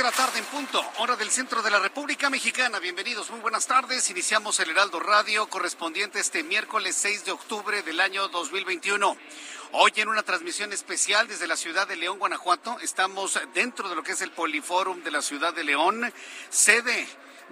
De la tarde en punto, hora del centro de la República Mexicana. Bienvenidos, muy buenas tardes. Iniciamos el Heraldo Radio correspondiente este miércoles 6 de octubre del año 2021. Hoy en una transmisión especial desde la ciudad de León, Guanajuato, estamos dentro de lo que es el Poliforum de la ciudad de León, sede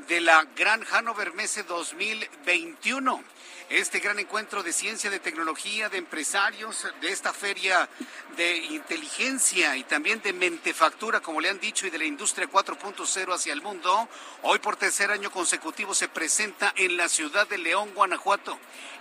de la Gran Hannover Messe 2021 este gran encuentro de ciencia, de tecnología, de empresarios, de esta feria de inteligencia y también de mentefactura, como le han dicho, y de la industria 4.0 hacia el mundo, hoy por tercer año consecutivo se presenta en la ciudad de León, Guanajuato,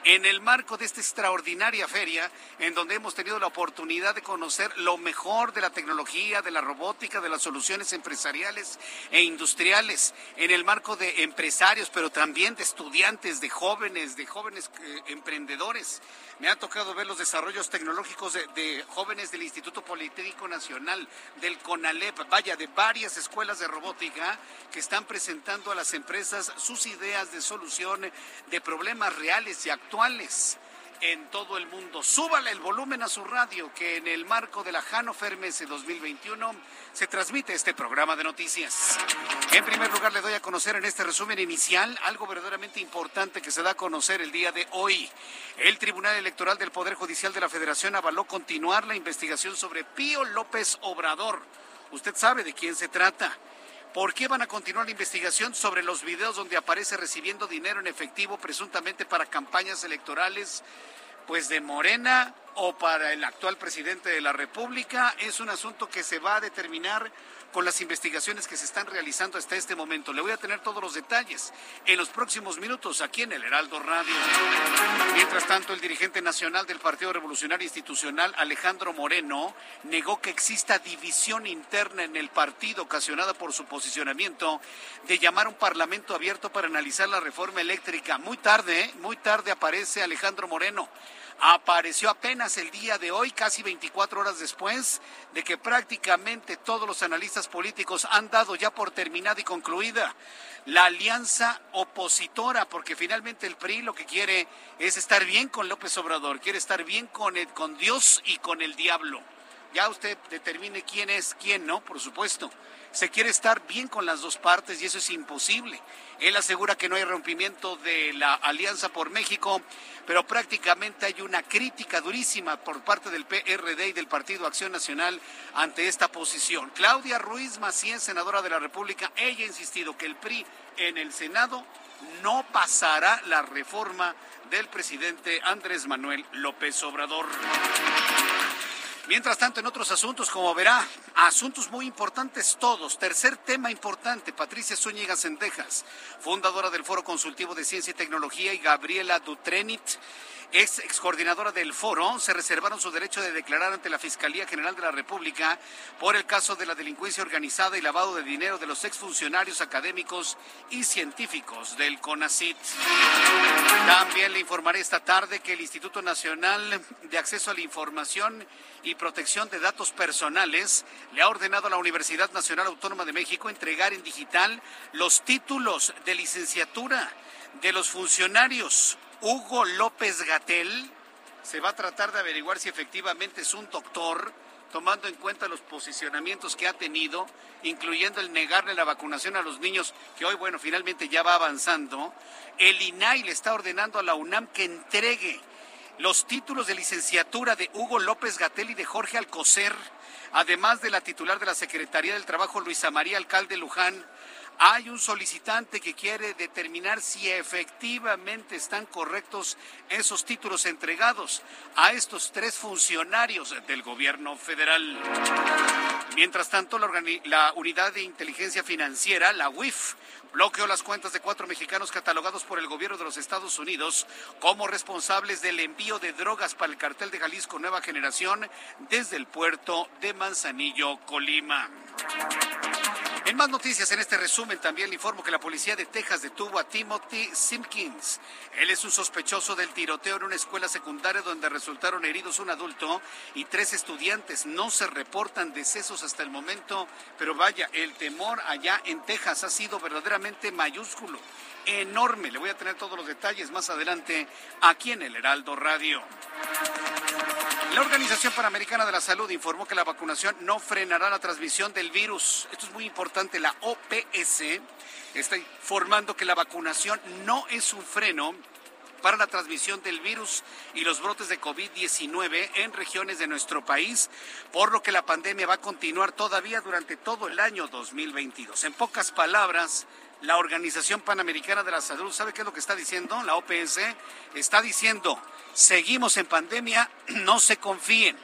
en el marco de esta extraordinaria feria, en donde hemos tenido la oportunidad de conocer lo mejor de la tecnología, de la robótica, de las soluciones empresariales e industriales, en el marco de empresarios, pero también de estudiantes, de jóvenes, de jóvenes eh, emprendedores. Me ha tocado ver los desarrollos tecnológicos de, jóvenes del Instituto Politécnico Nacional, del CONALEP, vaya, de varias escuelas de robótica que están presentando a las empresas sus ideas de solución de problemas reales y actuales en todo el mundo. Súbale el volumen a su radio que en el marco de la Hannover Messe 2021 se transmite este programa de noticias. En primer lugar le doy a conocer en este resumen inicial algo verdaderamente importante que se da a conocer el día de hoy. El Tribunal Electoral del Poder Judicial de la Federación avaló continuar la investigación sobre Pío López Obrador. Usted sabe de quién se trata. ¿Por qué van a continuar la investigación sobre los videos donde aparece recibiendo dinero en efectivo presuntamente para campañas electorales? Pues de Morena o para el actual presidente de la República. Es un asunto que se va a determinar con las investigaciones que se están realizando hasta este momento. Le voy a tener todos los detalles en los próximos minutos aquí en el Heraldo Radio. Mientras tanto, el dirigente nacional del Partido Revolucionario Institucional, Alejandro Moreno, negó que exista división interna en el partido ocasionada por su posicionamiento de llamar un parlamento abierto para analizar la reforma eléctrica. Muy tarde, ¿eh? muy tarde aparece Alejandro Moreno apareció apenas el día de hoy, casi 24 horas después de que prácticamente todos los analistas políticos han dado ya por terminada y concluida la alianza opositora, porque finalmente el PRI lo que quiere es estar bien con López Obrador, quiere estar bien con, con Dios y con el diablo. Ya usted determine quién es quién, ¿no? Por supuesto. Se quiere estar bien con las dos partes y eso es imposible. Él asegura que no hay rompimiento de la Alianza por México, pero prácticamente hay una crítica durísima por parte del PRD y del Partido Acción Nacional ante esta posición. Claudia Ruiz Macías, senadora de la República, ella ha insistido que el PRI en el Senado no pasará la reforma del presidente Andrés Manuel López Obrador. Mientras tanto, en otros asuntos, como verá, asuntos muy importantes todos. Tercer tema importante, Patricia Zúñiga Sendejas, fundadora del Foro Consultivo de Ciencia y Tecnología, y Gabriela Dutrenit, ex, ex coordinadora del foro, se reservaron su derecho de declarar ante la Fiscalía General de la República por el caso de la delincuencia organizada y lavado de dinero de los exfuncionarios académicos y científicos del CONACIT. También le informaré esta tarde que el Instituto Nacional de Acceso a la Información y Protección de Datos Personales le ha ordenado a la Universidad Nacional Autónoma de México entregar en digital los títulos de licenciatura de los funcionarios Hugo López Gatel. Se va a tratar de averiguar si efectivamente es un doctor tomando en cuenta los posicionamientos que ha tenido, incluyendo el negarle la vacunación a los niños, que hoy, bueno, finalmente ya va avanzando, el INAI le está ordenando a la UNAM que entregue los títulos de licenciatura de Hugo López Gatel y de Jorge Alcocer, además de la titular de la Secretaría del Trabajo, Luisa María Alcalde Luján, hay un solicitante que quiere determinar si efectivamente están correctos esos títulos entregados a estos tres funcionarios del gobierno federal. Mientras tanto, la, Unidad de Inteligencia Financiera, la UIF, bloqueó las cuentas de cuatro mexicanos catalogados por el gobierno de los Estados Unidos como responsables del envío de drogas para el cartel de Jalisco Nueva Generación desde el puerto de Manzanillo, Colima. En más noticias en este resumen también le informo que la policía de Texas detuvo a Timothy Simpkins. Él es un sospechoso del tiroteo en una escuela secundaria donde resultaron heridos un adulto y tres estudiantes. No se reportan decesos hasta el momento, pero vaya, el temor allá en Texas ha sido verdaderamente mayúsculo, enorme. Le voy a tener todos los detalles más adelante aquí en el Heraldo Radio. La Organización Panamericana de la Salud informó que la vacunación no frenará la transmisión del virus. Esto es muy importante. La OPS está informando que la vacunación no es un freno para la transmisión del virus y los brotes de COVID-19 en regiones de nuestro país, por lo que la pandemia va a continuar todavía durante todo el año 2022. En pocas palabras, la Organización Panamericana de la Salud, ¿sabe qué es lo que está diciendo? La OPS está diciendo, seguimos en pandemia, no se confíen.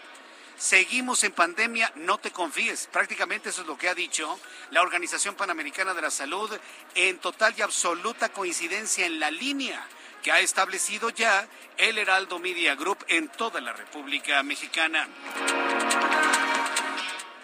Seguimos en pandemia, no te confíes. Prácticamente eso es lo que ha dicho la Organización Panamericana de la Salud en total y absoluta coincidencia en la línea que ha establecido ya el Heraldo Media Group en toda la República Mexicana.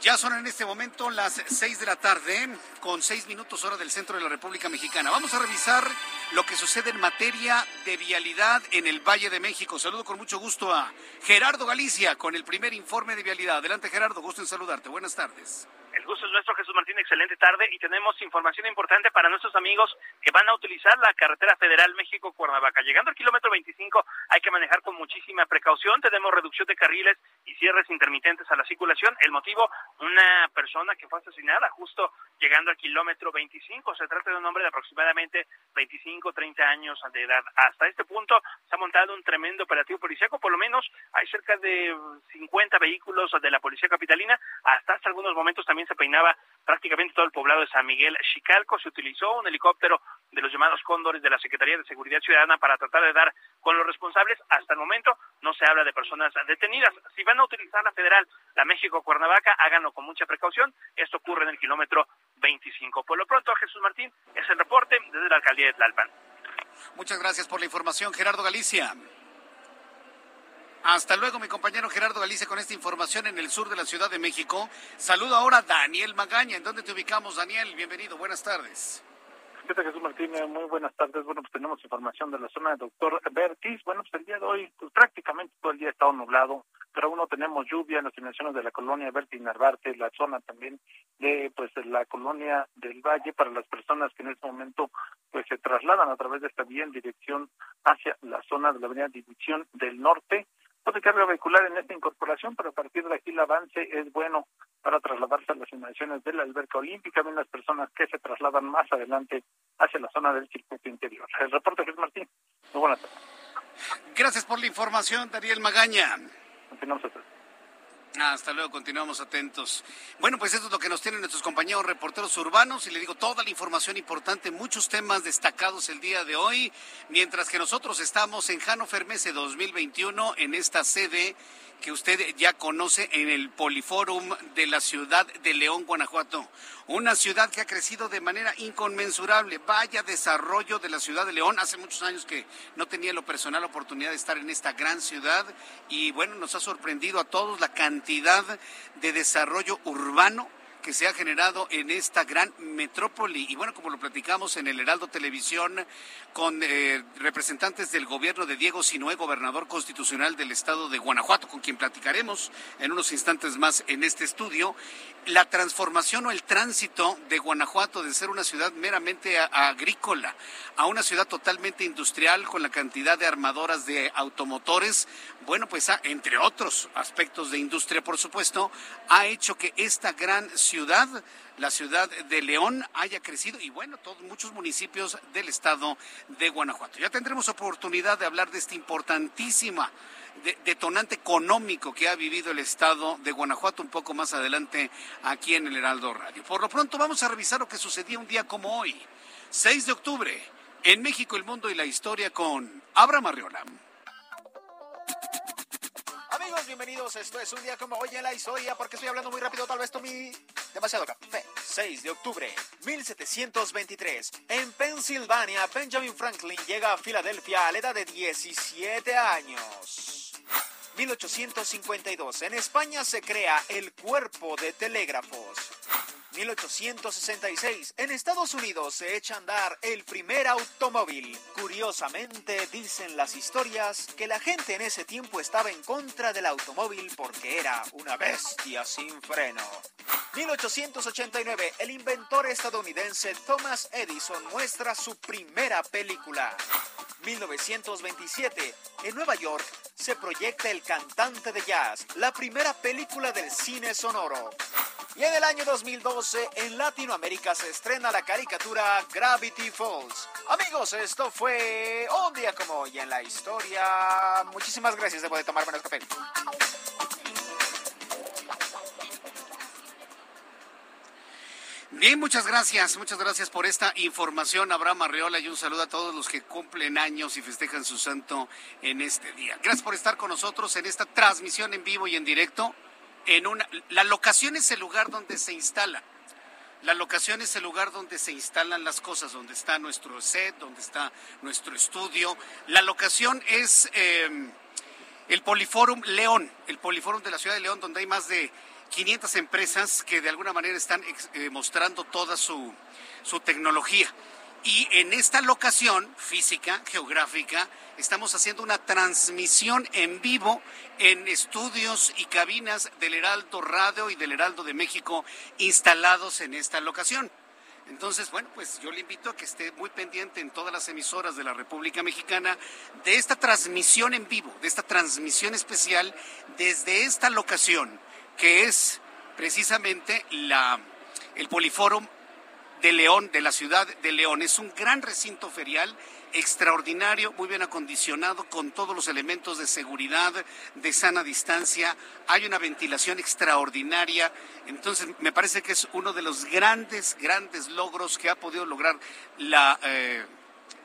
Ya son en este momento las seis de la tarde, con seis minutos hora del centro de la República Mexicana. Vamos a revisar lo que sucede en materia de vialidad en el Valle de México. Saludo con mucho gusto a Gerardo Galicia con el primer informe de vialidad. Adelante Gerardo, gusto en saludarte. Buenas tardes. El gusto es nuestro, Jesús Martín. Excelente tarde y tenemos información importante para nuestros amigos que van a utilizar la carretera federal México-Cuernavaca. Llegando al kilómetro 25 hay que manejar con muchísima precaución. Tenemos reducción de carriles y cierres intermitentes a la circulación. El motivo, una persona que fue asesinada justo llegando al kilómetro 25. Se trata de un hombre de aproximadamente 25, 30 años de edad. Hasta este punto se ha montado un tremendo operativo policíaco. Por lo menos hay cerca de 50 vehículos de la policía capitalina. Hasta hace algunos momentos también se peinaba prácticamente todo el poblado de San Miguel Chicalco. Se utilizó un helicóptero de los llamados cóndores de la Secretaría de Seguridad Ciudadana para tratar de dar con los responsables. Hasta el momento no se habla de personas detenidas. Si van a utilizar la federal, la México-Cuernavaca, háganlo con mucha precaución. Esto ocurre en el kilómetro 25. Por lo pronto, Jesús Martín, es el reporte desde la alcaldía de Tlalpan. Muchas gracias por la información, Gerardo Galicia. Hasta luego, mi compañero Gerardo Galicia, con esta información en el sur de la Ciudad de México. Saludo ahora a Daniel Magaña. ¿En dónde te ubicamos, Daniel? Bienvenido, buenas tardes. ¿Qué Jesús Martínez? Muy buenas tardes. Bueno, pues tenemos información de la zona del doctor Bertis. Bueno, pues el día de hoy, pues prácticamente todo el día ha estado nublado, pero aún no tenemos lluvia en las dimensiones de la colonia Bertis Narvarte, la zona también de, pues, la colonia del Valle, para las personas que en este momento, pues, se trasladan a través de esta vía en dirección hacia la zona de la avenida División del Norte de carga vehicular en esta incorporación, pero a partir de aquí el avance es bueno para trasladarse a las inmediaciones de la alberca olímpica, bien las personas que se trasladan más adelante hacia la zona del circuito interior. El reporte Luis Martín. Muy buenas tardes. Gracias por la información, Daniel Magaña. Continuamos hasta luego, continuamos atentos. Bueno, pues esto es lo que nos tienen nuestros compañeros reporteros urbanos y le digo toda la información importante, muchos temas destacados el día de hoy, mientras que nosotros estamos en Fermese 2021 en esta sede que usted ya conoce en el Poliforum de la ciudad de León, Guanajuato. Una ciudad que ha crecido de manera inconmensurable. Vaya desarrollo de la ciudad de León. Hace muchos años que no tenía lo personal oportunidad de estar en esta gran ciudad y bueno, nos ha sorprendido a todos la cantidad de desarrollo urbano que se ha generado en esta gran metrópoli. Y bueno, como lo platicamos en el Heraldo Televisión con eh, representantes del gobierno de Diego Sinué, gobernador constitucional del estado de Guanajuato, con quien platicaremos en unos instantes más en este estudio, la transformación o el tránsito de Guanajuato de ser una ciudad meramente agrícola a una ciudad totalmente industrial con la cantidad de armadoras de automotores, bueno, pues entre otros aspectos de industria, por supuesto, ha hecho que esta gran ciudad la ciudad de León haya crecido y bueno, todos muchos municipios del estado de Guanajuato. Ya tendremos oportunidad de hablar de esta importantísima detonante económico que ha vivido el estado de Guanajuato un poco más adelante aquí en el Heraldo Radio. Por lo pronto vamos a revisar lo que sucedía un día como hoy, 6 de octubre, en México, el mundo y la historia con Abraham Arriola bienvenidos. Esto es un día como hoy en la historia, porque estoy hablando muy rápido, tal vez tomé demasiado café. 6 de octubre, 1723. En Pensilvania, Benjamin Franklin llega a Filadelfia a la edad de 17 años. 1852. En España se crea el Cuerpo de Telégrafos. 1866, en Estados Unidos se echa a andar el primer automóvil. Curiosamente, dicen las historias que la gente en ese tiempo estaba en contra del automóvil porque era una bestia sin freno. 1889, el inventor estadounidense Thomas Edison muestra su primera película. 1927, en Nueva York, se proyecta El cantante de jazz, la primera película del cine sonoro. Y en el año 2012, en Latinoamérica se estrena la caricatura Gravity Falls. Amigos, esto fue un día como hoy en la historia. Muchísimas gracias, debo de tomar menos café. Bien, muchas gracias, muchas gracias por esta información, Abraham Arreola, y un saludo a todos los que cumplen años y festejan su santo en este día. Gracias por estar con nosotros en esta transmisión en vivo y en directo. En una, la locación es el lugar donde se instala. La locación es el lugar donde se instalan las cosas, donde está nuestro set, donde está nuestro estudio. La locación es eh, el Poliforum León, el Poliforum de la ciudad de León, donde hay más de 500 empresas que de alguna manera están eh, mostrando toda su, su tecnología. Y en esta locación física, geográfica, estamos haciendo una transmisión en vivo en estudios y cabinas del Heraldo Radio y del Heraldo de México instalados en esta locación. Entonces, bueno, pues yo le invito a que esté muy pendiente en todas las emisoras de la República Mexicana de esta transmisión en vivo, de esta transmisión especial desde esta locación que es precisamente la, el Poliforum de León, de la ciudad de León. Es un gran recinto ferial extraordinario, muy bien acondicionado, con todos los elementos de seguridad, de sana distancia. Hay una ventilación extraordinaria. Entonces, me parece que es uno de los grandes, grandes logros que ha podido lograr la, eh,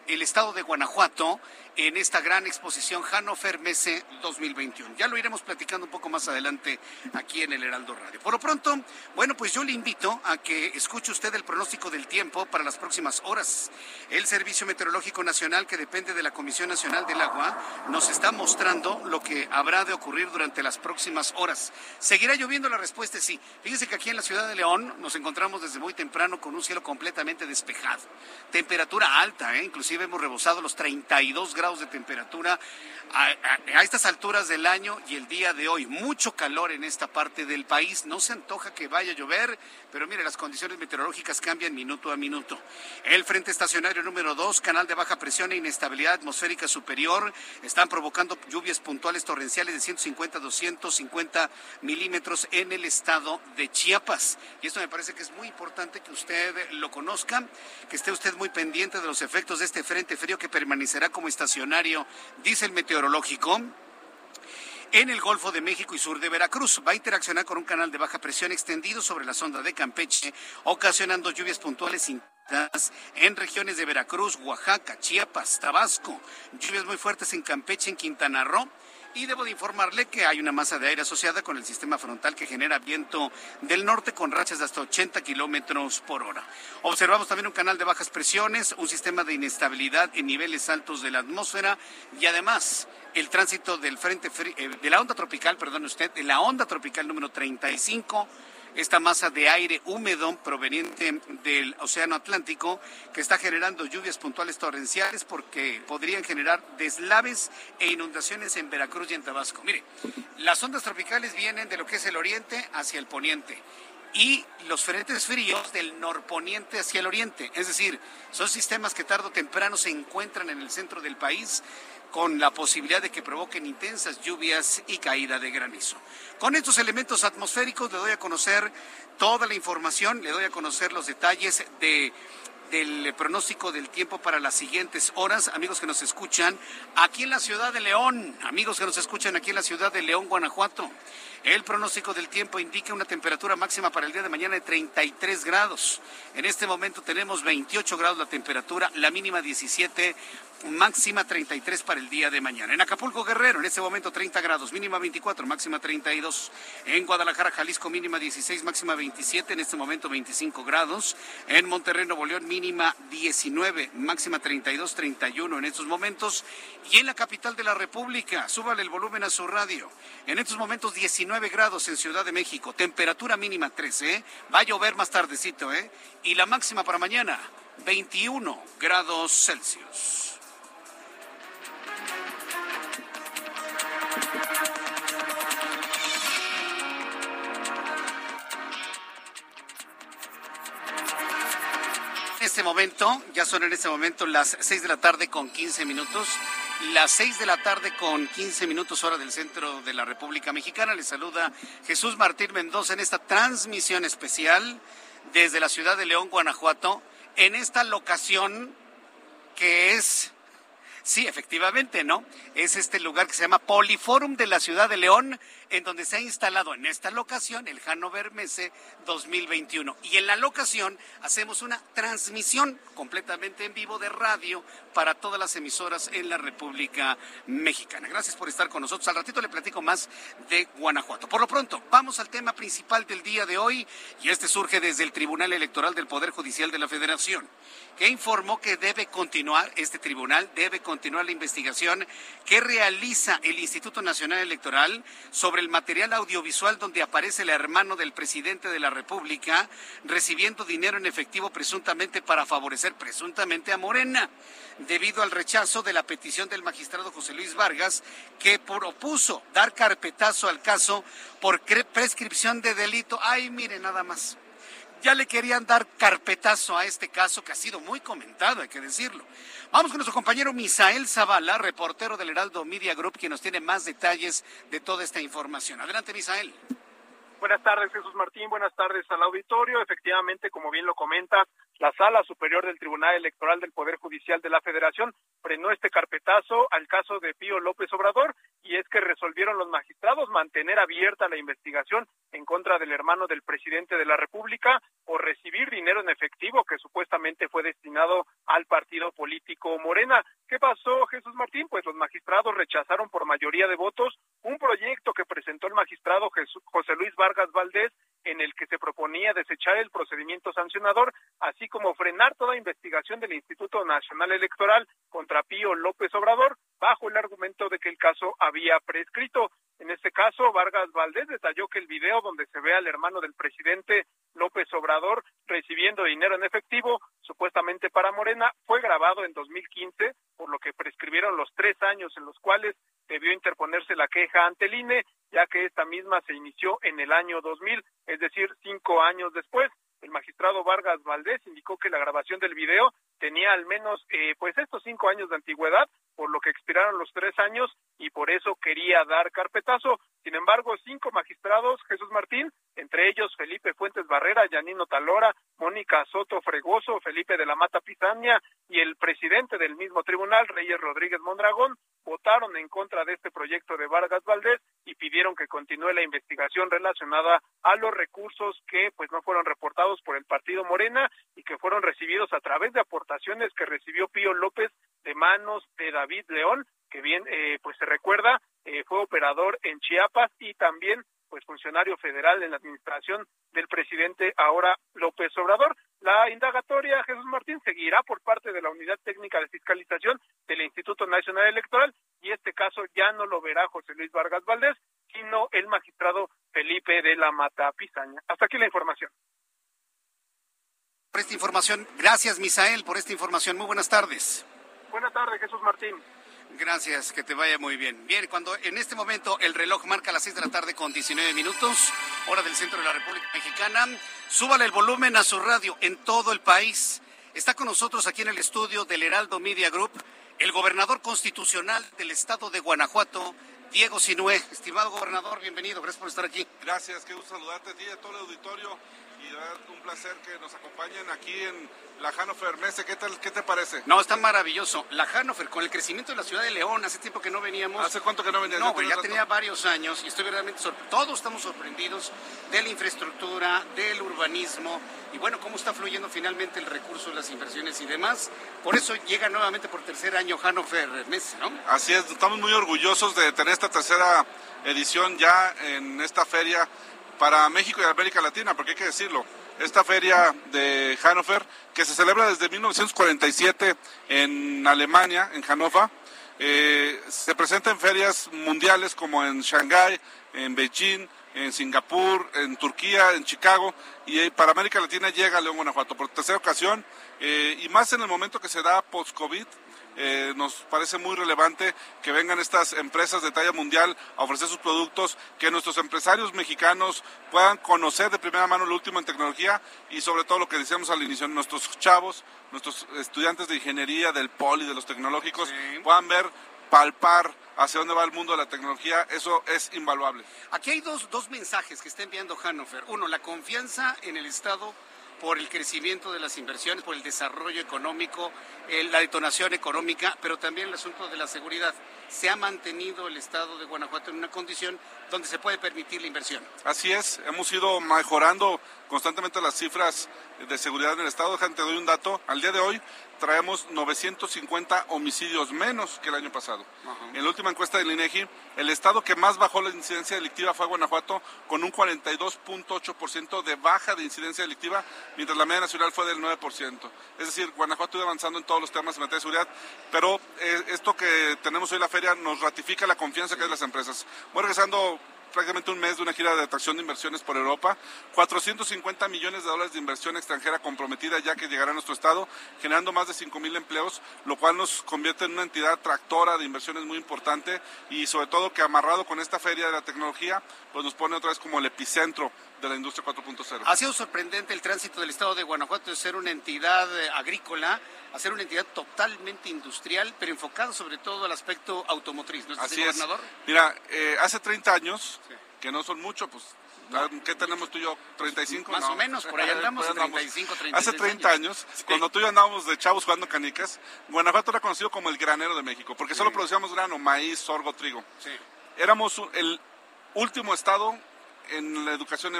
el estado de Guanajuato en esta gran exposición Hannover Messe 2021. Ya lo iremos platicando un poco más adelante aquí en el Heraldo Radio. Por lo pronto, bueno, pues yo le invito a que escuche usted el pronóstico del tiempo para las próximas horas. El Servicio Meteorológico Nacional, que depende de la Comisión Nacional del Agua, nos está mostrando lo que habrá de ocurrir durante las próximas horas. ¿Seguirá lloviendo? La respuesta es sí. Fíjese que aquí en la ciudad de León nos encontramos desde muy temprano con un cielo completamente despejado. Temperatura alta, ¿eh? inclusive hemos rebosado los 32 grados de temperatura a, estas alturas del año y el día de hoy. Mucho calor en esta parte del país. No se antoja que vaya a llover, pero mire, las condiciones meteorológicas cambian minuto a minuto. El frente estacionario número 2, canal de baja presión e inestabilidad atmosférica superior, están provocando lluvias puntuales torrenciales de 150 a 250 milímetros en el estado de Chiapas. Y esto me parece que es muy importante que usted lo conozca, que esté usted muy pendiente de los efectos de este frente frío que permanecerá como estacionario, dice el meteorológico meteorológico en el Golfo de México y sur de Veracruz. Va a interaccionar con un canal de baja presión extendido sobre la sonda de Campeche, ocasionando lluvias puntuales intensas en regiones de Veracruz, Oaxaca, Chiapas, Tabasco. Lluvias muy fuertes en Campeche, en Quintana Roo. Y debo de informarle que hay una masa de aire asociada con el sistema frontal que genera viento del norte con rachas de hasta 80 kilómetros por hora. Observamos también un canal de bajas presiones, un sistema de inestabilidad en niveles altos de la atmósfera y además el tránsito del frente eh, de la onda tropical, perdón usted, de la onda tropical número 35 esta masa de aire húmedo proveniente del Océano Atlántico que está generando lluvias puntuales torrenciales porque podrían generar deslaves e inundaciones en Veracruz y en Tabasco. Mire, las ondas tropicales vienen de lo que es el oriente hacia el poniente y los frentes fríos del norponiente hacia el oriente. Es decir, son sistemas que tarde o temprano se encuentran en el centro del país con la posibilidad de que provoquen intensas lluvias y caída de granizo. Con estos elementos atmosféricos le doy a conocer toda la información, le doy a conocer los detalles de del pronóstico del tiempo para las siguientes horas, amigos que nos escuchan aquí en la ciudad de León, amigos que nos escuchan aquí en la ciudad de León, Guanajuato. El pronóstico del tiempo indica una temperatura máxima para el día de mañana de 33 grados. En este momento tenemos 28 grados la temperatura, la mínima 17, máxima 33 para el día de mañana. En Acapulco Guerrero, en este momento 30 grados, mínima 24, máxima 32. En Guadalajara, Jalisco, mínima 16, máxima 27, en este momento 25 grados. En Monterrey, Nuevo León, mínima 19, máxima 32, 31 en estos momentos. Y en la capital de la República, súbale el volumen a su radio. En estos momentos 19 grados en Ciudad de México, temperatura mínima 13, ¿eh? va a llover más tardecito, ¿eh? Y la máxima para mañana, 21 grados Celsius. Este momento, ya son en este momento las 6 de la tarde con 15 minutos. Las 6 de la tarde con 15 minutos hora del centro de la República Mexicana. Les saluda Jesús Martín Mendoza en esta transmisión especial desde la ciudad de León, Guanajuato, en esta locación que es Sí, efectivamente, ¿no? Es este lugar que se llama Poliforum de la Ciudad de León, en donde se ha instalado en esta locación el Hanover Messe 2021. Y en la locación hacemos una transmisión completamente en vivo de radio para todas las emisoras en la República Mexicana. Gracias por estar con nosotros. Al ratito le platico más de Guanajuato. Por lo pronto, vamos al tema principal del día de hoy y este surge desde el Tribunal Electoral del Poder Judicial de la Federación que informó que debe continuar, este tribunal debe continuar la investigación que realiza el Instituto Nacional Electoral sobre el material audiovisual donde aparece el hermano del presidente de la República recibiendo dinero en efectivo presuntamente para favorecer presuntamente a Morena, debido al rechazo de la petición del magistrado José Luis Vargas que propuso dar carpetazo al caso por prescripción de delito. Ay, mire nada más ya le querían dar carpetazo a este caso que ha sido muy comentado, hay que decirlo. Vamos con nuestro compañero Misael Zavala, reportero del Heraldo Media Group, quien nos tiene más detalles de toda esta información. Adelante, Misael. Buenas tardes, Jesús Martín. Buenas tardes al auditorio. Efectivamente, como bien lo comenta, la Sala Superior del Tribunal Electoral del Poder Judicial de la Federación frenó este carpetazo al caso de Pío López Obrador y es que resolvieron los magistrados mantener abierta la investigación en contra del hermano del presidente de la República por recibir dinero en efectivo que supuestamente fue destinado al partido político Morena. ¿Qué pasó, Jesús Martín? Pues los magistrados rechazaron por mayoría de votos un proyecto que presentó el magistrado José Luis Vargas Valdés en el que se proponía desechar el procedimiento sancionador, así como frenar toda investigación del Instituto Nacional Electoral contra Pío López Obrador, bajo el argumento de que el caso había prescrito. En este caso, Vargas Valdés detalló que el video donde se ve al hermano del presidente López Obrador recibiendo dinero en efectivo, supuestamente para Morena, fue grabado en 2015, por lo que prescribieron los tres años en los cuales debió interponerse la queja ante el INE, ya que esta misma se inició en el año 2000, es decir, cinco años después. El magistrado Vargas Valdés indicó que la grabación del video tenía al menos eh, pues estos cinco años de antigüedad, por lo que expiraron los tres años y por eso quería dar carpetazo. Sin embargo, cinco magistrados, Jesús Martín, entre ellos Felipe Fuentes Barrera, Yanino Talora, Mónica Soto Fregoso, Felipe de la Mata Pizania y el presidente del mismo tribunal, Reyes Rodríguez Mondragón, votaron en contra de este proyecto de Vargas Valdés y pidieron que continúe la investigación relacionada a los recursos que pues no fueron reportados por el partido Morena y que fueron recibidos a través de aportaciones que recibió Pío López de manos de David León, que bien eh, pues se recuerda eh, fue operador en Chiapas y también pues funcionario federal en la administración del presidente ahora López Obrador. La indagatoria, Jesús Martín, seguirá por parte de la Unidad Técnica de Fiscalización del Instituto Nacional Electoral y este caso ya no lo verá José Luis Vargas Valdés, sino el magistrado Felipe de la Mata Pizaña. Hasta aquí la información. Por esta información, gracias Misael por esta información. Muy buenas tardes. Buenas tardes, Jesús Martín. Gracias, que te vaya muy bien. Bien, cuando en este momento el reloj marca las 6 de la tarde con 19 minutos, hora del centro de la República Mexicana, súbale el volumen a su radio en todo el país. Está con nosotros aquí en el estudio del Heraldo Media Group el gobernador constitucional del estado de Guanajuato, Diego Sinué. Estimado gobernador, bienvenido, gracias por estar aquí. Gracias, qué gusto saludarte a ti a todo el auditorio y un placer que nos acompañen aquí en la Hannover Messe. ¿Qué, tal, ¿Qué te parece? No, está maravilloso. La Hannover, con el crecimiento de la ciudad de León, hace tiempo que no veníamos. ¿Hace cuánto que no veníamos? No, pues ya tenía varios años y estoy verdaderamente sorprendido. Todos estamos sorprendidos de la infraestructura, del urbanismo y bueno, cómo está fluyendo finalmente el recurso, las inversiones y demás. Por eso llega nuevamente por tercer año Hannover Messe, ¿no? Así es, estamos muy orgullosos de tener esta tercera edición ya en esta feria para México y América Latina, porque hay que decirlo, esta feria de Hannover, que se celebra desde 1947 en Alemania, en Hannover, eh, se presenta en ferias mundiales como en Shanghái, en Beijing, en Singapur, en Turquía, en Chicago, y eh, para América Latina llega a León, Guanajuato, por tercera ocasión, eh, y más en el momento que se da post-COVID, eh, nos parece muy relevante que vengan estas empresas de talla mundial a ofrecer sus productos, que nuestros empresarios mexicanos puedan conocer de primera mano lo último en tecnología y sobre todo lo que decíamos al inicio, nuestros chavos, nuestros estudiantes de ingeniería, del poli, de los tecnológicos, puedan ver, palpar hacia dónde va el mundo de la tecnología, eso es invaluable. Aquí hay dos, dos mensajes que está enviando Hannover. Uno, la confianza en el Estado por el crecimiento de las inversiones, por el desarrollo económico, la detonación económica, pero también el asunto de la seguridad. Se ha mantenido el Estado de Guanajuato en una condición donde se puede permitir la inversión. Así es, hemos ido mejorando constantemente las cifras de seguridad en el Estado. Déjame te doy un dato. Al día de hoy traemos 950 homicidios menos que el año pasado. En la última encuesta del INEGI, el estado que más bajó la incidencia delictiva fue Guanajuato, con un 42.8% de baja de incidencia delictiva, mientras la media nacional fue del 9%. Es decir, Guanajuato iba avanzando en todos los temas en materia de seguridad, pero eh, esto que tenemos hoy en la feria nos ratifica la confianza que hay en las empresas. Voy regresando prácticamente un mes de una gira de atracción de inversiones por Europa, 450 millones de dólares de inversión extranjera comprometida ya que llegará a nuestro estado, generando más de 5 mil empleos, lo cual nos convierte en una entidad tractora de inversiones muy importante y sobre todo que amarrado con esta feria de la tecnología, pues nos pone otra vez como el epicentro de la industria 4.0. Ha sido sorprendente el tránsito del estado de Guanajuato de ser una entidad eh, agrícola a ser una entidad totalmente industrial, pero enfocada sobre todo al aspecto automotriz. ¿no Así es. Mira, eh, hace 30 años, que no son mucho, pues ¿Qué tenemos tú y yo? ¿35? Más o menos, por ahí andamos, 35, 36 Hace 30 años, cuando tú y yo andábamos de chavos jugando canicas, Guanajuato era conocido como el granero de México, porque solo producíamos grano, maíz, sorgo, trigo. Sí. Éramos el último estado en la educación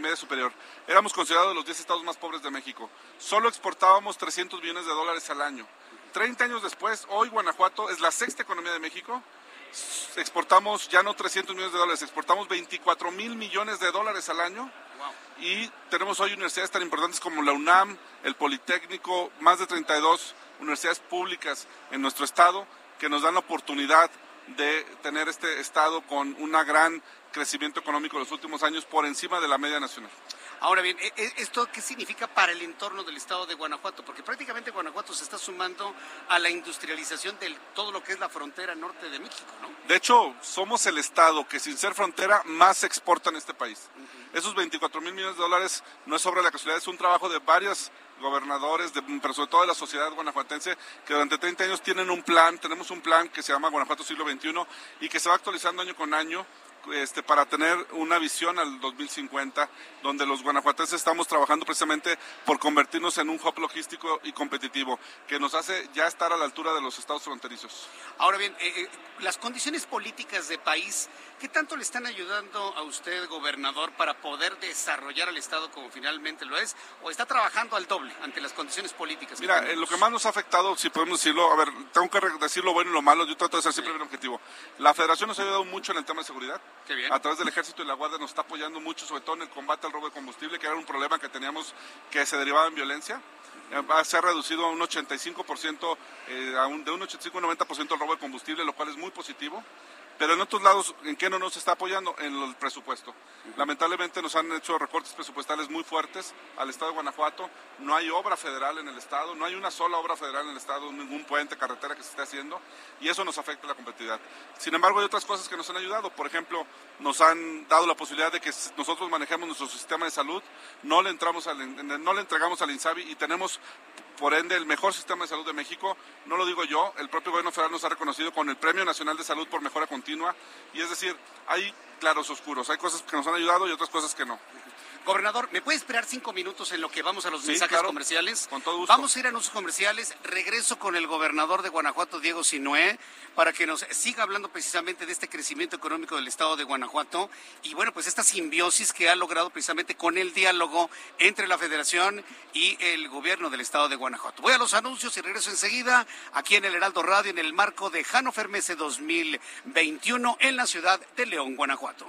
media superior. Éramos considerados los 10 estados más pobres de México. Solo exportábamos 300 millones de dólares al año. 30 años después, hoy Guanajuato es la sexta economía de México. Exportamos ya no 300 millones de dólares, exportamos 24 mil millones de dólares al año. Y tenemos hoy universidades tan importantes como la UNAM, el Politécnico, más de 32 universidades públicas en nuestro estado que nos dan la oportunidad de tener este estado con una gran crecimiento económico en los últimos años por encima de la media nacional. Ahora bien, e, e, ¿esto qué significa para el entorno del estado de Guanajuato? Porque prácticamente Guanajuato se está sumando a la industrialización de todo lo que es la frontera norte de México, ¿no? De hecho, somos el estado que sin ser frontera más exporta en este país. Esos 24 mil millones de dólares no es obra de la casualidad, es un trabajo de varios gobernadores, de, pero sobre todo de la sociedad guanajuatense, que durante 30 años tienen un plan, tenemos un plan que se llama Guanajuato Siglo XXI y que se va actualizando año con año este, para tener una visión al 2050, donde los guanajuatenses estamos trabajando precisamente por convertirnos en un hub logístico y competitivo, que nos hace ya estar a la altura de los estados fronterizos. Ahora bien, eh, eh, las condiciones políticas de país, ¿qué tanto le están ayudando a usted, gobernador, para poder desarrollar al Estado como finalmente lo es? ¿O está trabajando al doble ante las condiciones políticas? Mira, eh, lo que más nos ha afectado, si podemos decirlo, a ver, tengo que decir lo bueno y lo malo, yo trato de ser siempre sí. objetivo. La federación nos ha ayudado mucho en el tema de seguridad. A través del ejército y la guardia nos está apoyando mucho, sobre todo en el combate al robo de combustible, que era un problema que teníamos que se derivaba en violencia. Eh, se ha reducido a un 85%, eh, a un, de un 85 90% el robo de combustible, lo cual es muy positivo. Pero en otros lados, ¿en qué no nos está apoyando? En el presupuesto. Lamentablemente nos han hecho recortes presupuestales muy fuertes al Estado de Guanajuato. No hay obra federal en el Estado, no hay una sola obra federal en el Estado, ningún puente, carretera que se esté haciendo, y eso nos afecta la competitividad. Sin embargo, hay otras cosas que nos han ayudado. Por ejemplo, nos han dado la posibilidad de que nosotros manejemos nuestro sistema de salud, no le, entramos al, no le entregamos al INSABI y tenemos por ende el mejor sistema de salud de México. No lo digo yo, el propio gobierno federal nos ha reconocido con el Premio Nacional de Salud por Mejora Continua. Y es decir, hay claros oscuros, hay cosas que nos han ayudado y otras cosas que no. Gobernador, ¿me puede esperar cinco minutos en lo que vamos a los mensajes comerciales? Con todo gusto. Vamos a ir a nuestros comerciales. Regreso con el gobernador de Guanajuato, Diego Sinué, para que nos siga hablando precisamente de este crecimiento económico del estado de Guanajuato y bueno, pues esta simbiosis que ha logrado precisamente con el diálogo entre la Federación y el gobierno del estado de Guanajuato. Voy a los anuncios y regreso enseguida aquí en el Heraldo Radio en el marco de Jano Fermese 2021 en la ciudad de León, Guanajuato.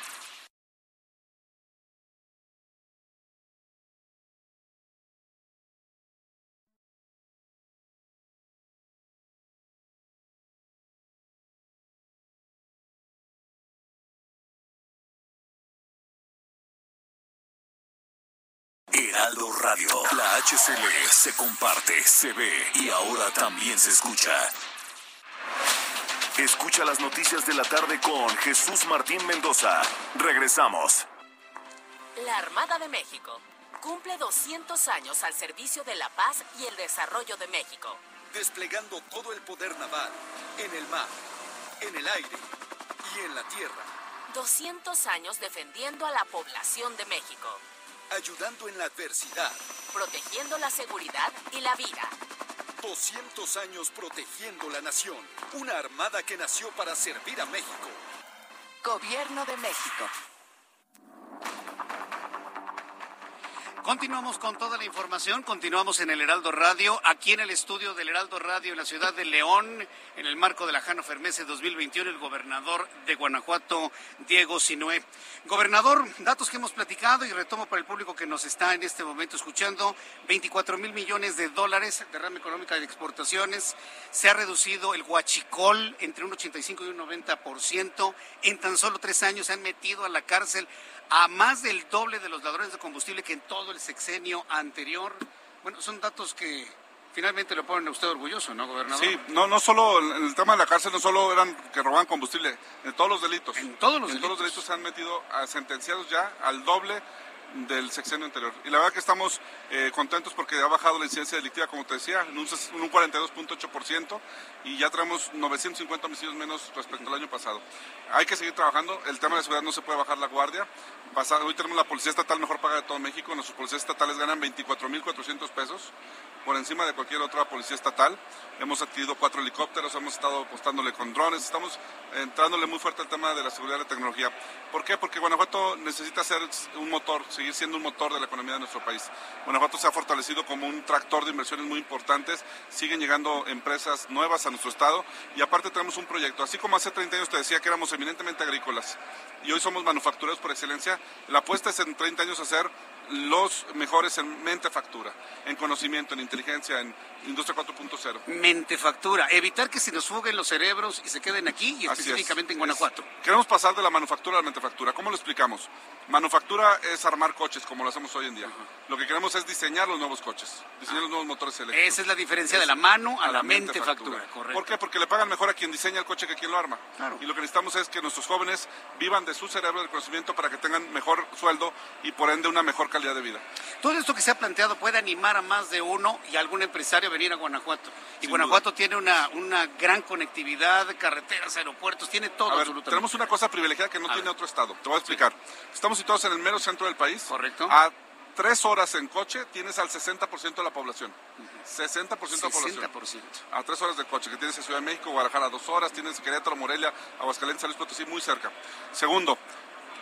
Heraldo Radio. La HCL se comparte, se ve y ahora también se escucha. Escucha las noticias de la tarde con Jesús Martín Mendoza. Regresamos. La Armada de México cumple 200 años al servicio de la paz y el desarrollo de México. Desplegando todo el poder naval, en el mar, en el aire y en la tierra. 200 años defendiendo a la población de México ayudando en la adversidad, protegiendo la seguridad y la vida. 200 años protegiendo la nación, una armada que nació para servir a México. Gobierno de México. Continuamos con toda la información, continuamos en el Heraldo Radio, aquí en el estudio del Heraldo Radio en la ciudad de León, en el marco de la Jano Fermese 2021, el gobernador de Guanajuato, Diego Sinué. Gobernador, datos que hemos platicado y retomo para el público que nos está en este momento escuchando, 24 mil millones de dólares de rama económica de exportaciones, se ha reducido el huachicol entre un 85 y un 90%, en tan solo tres años se han metido a la cárcel a más del doble de los ladrones de combustible que en todo el sexenio anterior. Bueno, son datos que finalmente lo ponen a usted orgulloso, ¿no, gobernador? Sí, no, no solo en el tema de la cárcel, no solo eran que robaban combustible, en todos los delitos. En todos los en delitos. todos los delitos se han metido a sentenciados ya al doble del sexenio anterior. Y la verdad que estamos eh, contentos porque ha bajado la incidencia delictiva, como te decía, en un, un 42.8% y ya traemos 950 homicidios menos respecto al año pasado. Hay que seguir trabajando, el tema de seguridad no se puede bajar la guardia. Pasado, hoy tenemos la policía estatal mejor paga de todo México, nuestros policías estatales ganan 24.400 pesos por encima de cualquier otra policía estatal. Hemos adquirido cuatro helicópteros, hemos estado apostándole con drones, estamos entrándole muy fuerte al tema de la seguridad y la tecnología. ¿Por qué? Porque Guanajuato necesita ser un motor, seguir siendo un motor de la economía de nuestro país. Guanajuato se ha fortalecido como un tractor de inversiones muy importantes, siguen llegando empresas nuevas a nuestro estado y aparte tenemos un proyecto. Así como hace 30 años te decía que éramos eminentemente agrícolas y hoy somos manufactureros por excelencia, la apuesta es en 30 años hacer los mejores en mentefactura, en conocimiento, en inteligencia, en industria 4.0. Mentefactura, evitar que se nos fuguen los cerebros y se queden aquí y Así específicamente es. en Guanajuato. Queremos pasar de la manufactura a la mentefactura. ¿Cómo lo explicamos? Manufactura es armar coches, como lo hacemos hoy en día. Lo que queremos es diseñar los nuevos coches, diseñar los nuevos motores eléctricos. Esa es la diferencia de la mano a, la mentefactura, correcto. ¿Por qué? Porque le pagan mejor a quien diseña el coche que a quien lo arma. Claro. Y lo que necesitamos es que nuestros jóvenes vivan de su cerebro del conocimiento para que tengan mejor sueldo y por ende una mejor calidad de vida. Todo esto que se ha planteado puede animar a más de uno y algún empresario a venir a Guanajuato. Y Sin Guanajuato tiene una, una gran conectividad, carreteras, aeropuertos, tiene todo A ver, tenemos una cosa privilegiada que no A tiene ver. otro estado. Te voy a explicar. Estamos situados en el mero centro del país. Correcto. A tres horas en coche tienes al 60% de la población. 60% de la población. 60%. A tres horas de coche, que tienes en Ciudad de México, Guadalajara, dos horas, tienes Querétaro, Morelia, Aguascalientes, San Luis Potosí, muy cerca. Segundo,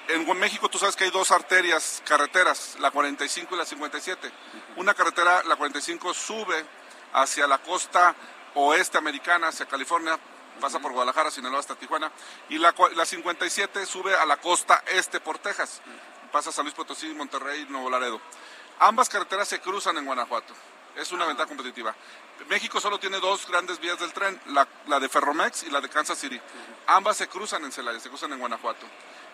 en México tú sabes que hay dos arterias, carreteras, la 45 y la 57. Una carretera, la 45, sube hacia la costa oeste americana, hacia California, pasa por Guadalajara, Sinaloa hasta Tijuana, y la, la 57 sube a la costa este por Texas, pasa San Luis Potosí, Monterrey, Nuevo Laredo. Ambas carreteras se cruzan en Guanajuato. Es una ventaja competitiva. México solo tiene dos grandes vías del tren, la, de Ferromex y la de Kansas City. Ambas se cruzan en Celaya, se cruzan en Guanajuato.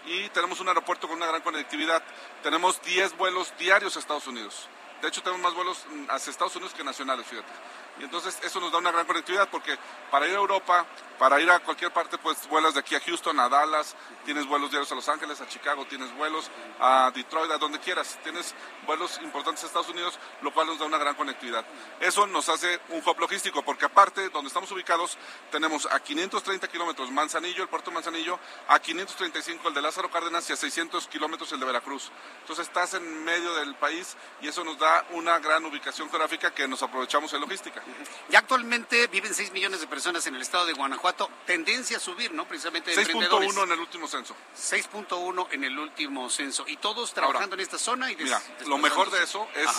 Y tenemos un aeropuerto con una gran conectividad. Tenemos 10 vuelos diarios a Estados Unidos. De hecho, tenemos más vuelos hacia Estados Unidos que nacionales, fíjate. Y entonces eso nos da una gran conectividad porque para ir a Europa, para ir a cualquier parte, pues vuelas de aquí a Houston, a Dallas, tienes vuelos diarios a Los Ángeles, a Chicago, tienes vuelos a Detroit, a donde quieras. Tienes vuelos importantes a Estados Unidos, lo cual nos da una gran conectividad. Eso nos hace un hub logístico porque aparte, donde estamos ubicados, tenemos a 530 kilómetros Manzanillo, el puerto de Manzanillo, a 535 el de Lázaro Cárdenas y a 600 kilómetros el de Veracruz. Entonces estás en medio del país y eso nos da una gran ubicación geográfica que nos aprovechamos en logística. Ya actualmente viven 6 millones de personas en el estado de Guanajuato, tendencia a subir, ¿no? Precisamente 6.1 en el último censo. 6.1 en el último censo. Y todos trabajando en esta zona y Mira, lo mejor de eso es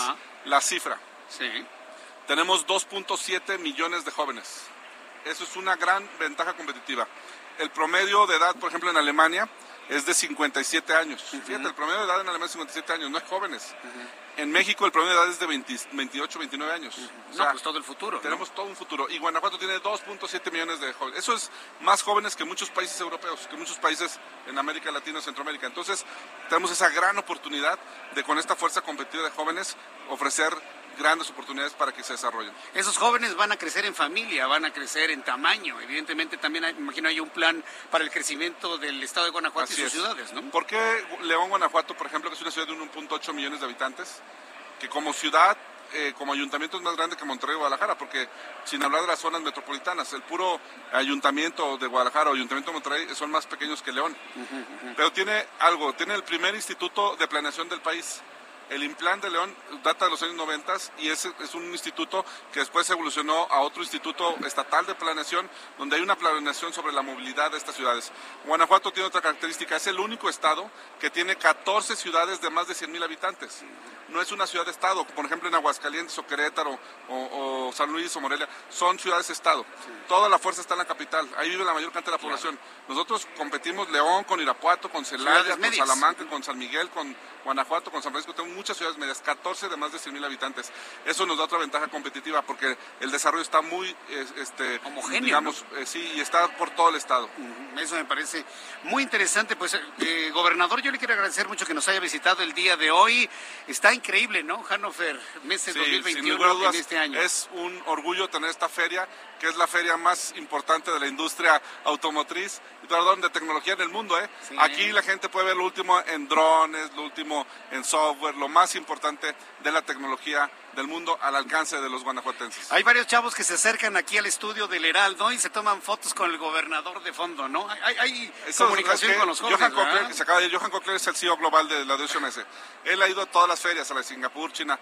la cifra. Sí. Tenemos 2.7 millones de jóvenes. Eso es una gran ventaja competitiva. El promedio de edad, por ejemplo, en Alemania es de 57 años. Fíjate, el promedio de edad en Alemania es 57 años, no es jóvenes. En México el promedio de edad es de 28, 29 años. no, pues todo el futuro. Tenemos todo un futuro. Y Guanajuato tiene 2.7 millones de jóvenes. Eso es más jóvenes que muchos países europeos, que muchos países en América Latina Centroamérica. Entonces, tenemos esa gran oportunidad de con esta fuerza competitiva de jóvenes ofrecer grandes oportunidades para que se desarrollen. Esos jóvenes van a crecer en familia, van a crecer en tamaño. Evidentemente también hay, imagino hay un plan para el crecimiento del estado de Guanajuato y sus ciudades, ¿no? ¿Por qué León, Guanajuato, por ejemplo, que es una ciudad de 1.8 millones de habitantes, que como ciudad eh, como ayuntamiento es más grande que Monterrey y Guadalajara, porque sin hablar de las zonas metropolitanas, el puro ayuntamiento de Guadalajara o ayuntamiento de Monterrey son más pequeños que León. Pero tiene algo, tiene el primer instituto de planeación del país. El Implan de León data de los años 90 y es, es, un instituto que después evolucionó a otro instituto estatal de planeación, donde hay una planeación sobre la movilidad de estas ciudades. Guanajuato tiene otra característica, es el único estado que tiene 14 ciudades de más de 100 mil habitantes no es una ciudad-estado, por ejemplo en Aguascalientes o Querétaro o, San Luis o Morelia, son ciudades-estado. Toda la fuerza está en la capital, ahí vive la mayor cantidad de la población. Nosotros competimos León con Irapuato, con Celaya, con Salamanca, con San Miguel, con Guanajuato, con San Francisco, tenemos muchas ciudades medias, 14 de más de 100 mil habitantes. Eso nos da otra ventaja competitiva porque el desarrollo está muy este, homogéneo, digamos, eh, sí, y está por todo el estado. Eso me parece muy interesante. Pues, eh, gobernador, yo le quiero agradecer mucho que nos haya visitado el día de hoy. Está increíble, ¿no? Hannover, mes 2021 en este año. Es un orgullo tener esta feria, que es la feria más importante de la industria automotriz, perdón, de tecnología en el mundo, ¿eh? Aquí la gente puede ver lo último en drones, lo último en software, lo más importante de la tecnología del mundo al alcance de los guanajuatenses. Hay varios chavos que se acercan aquí al estudio del Heraldo y se toman fotos con el gobernador de fondo, ¿no? Hay, comunicación con los jóvenes, Johan se acaba de Johan Cochlear es el CEO global de la DSMS. Él ha ido a todas las ferias, a la de Singapur, China.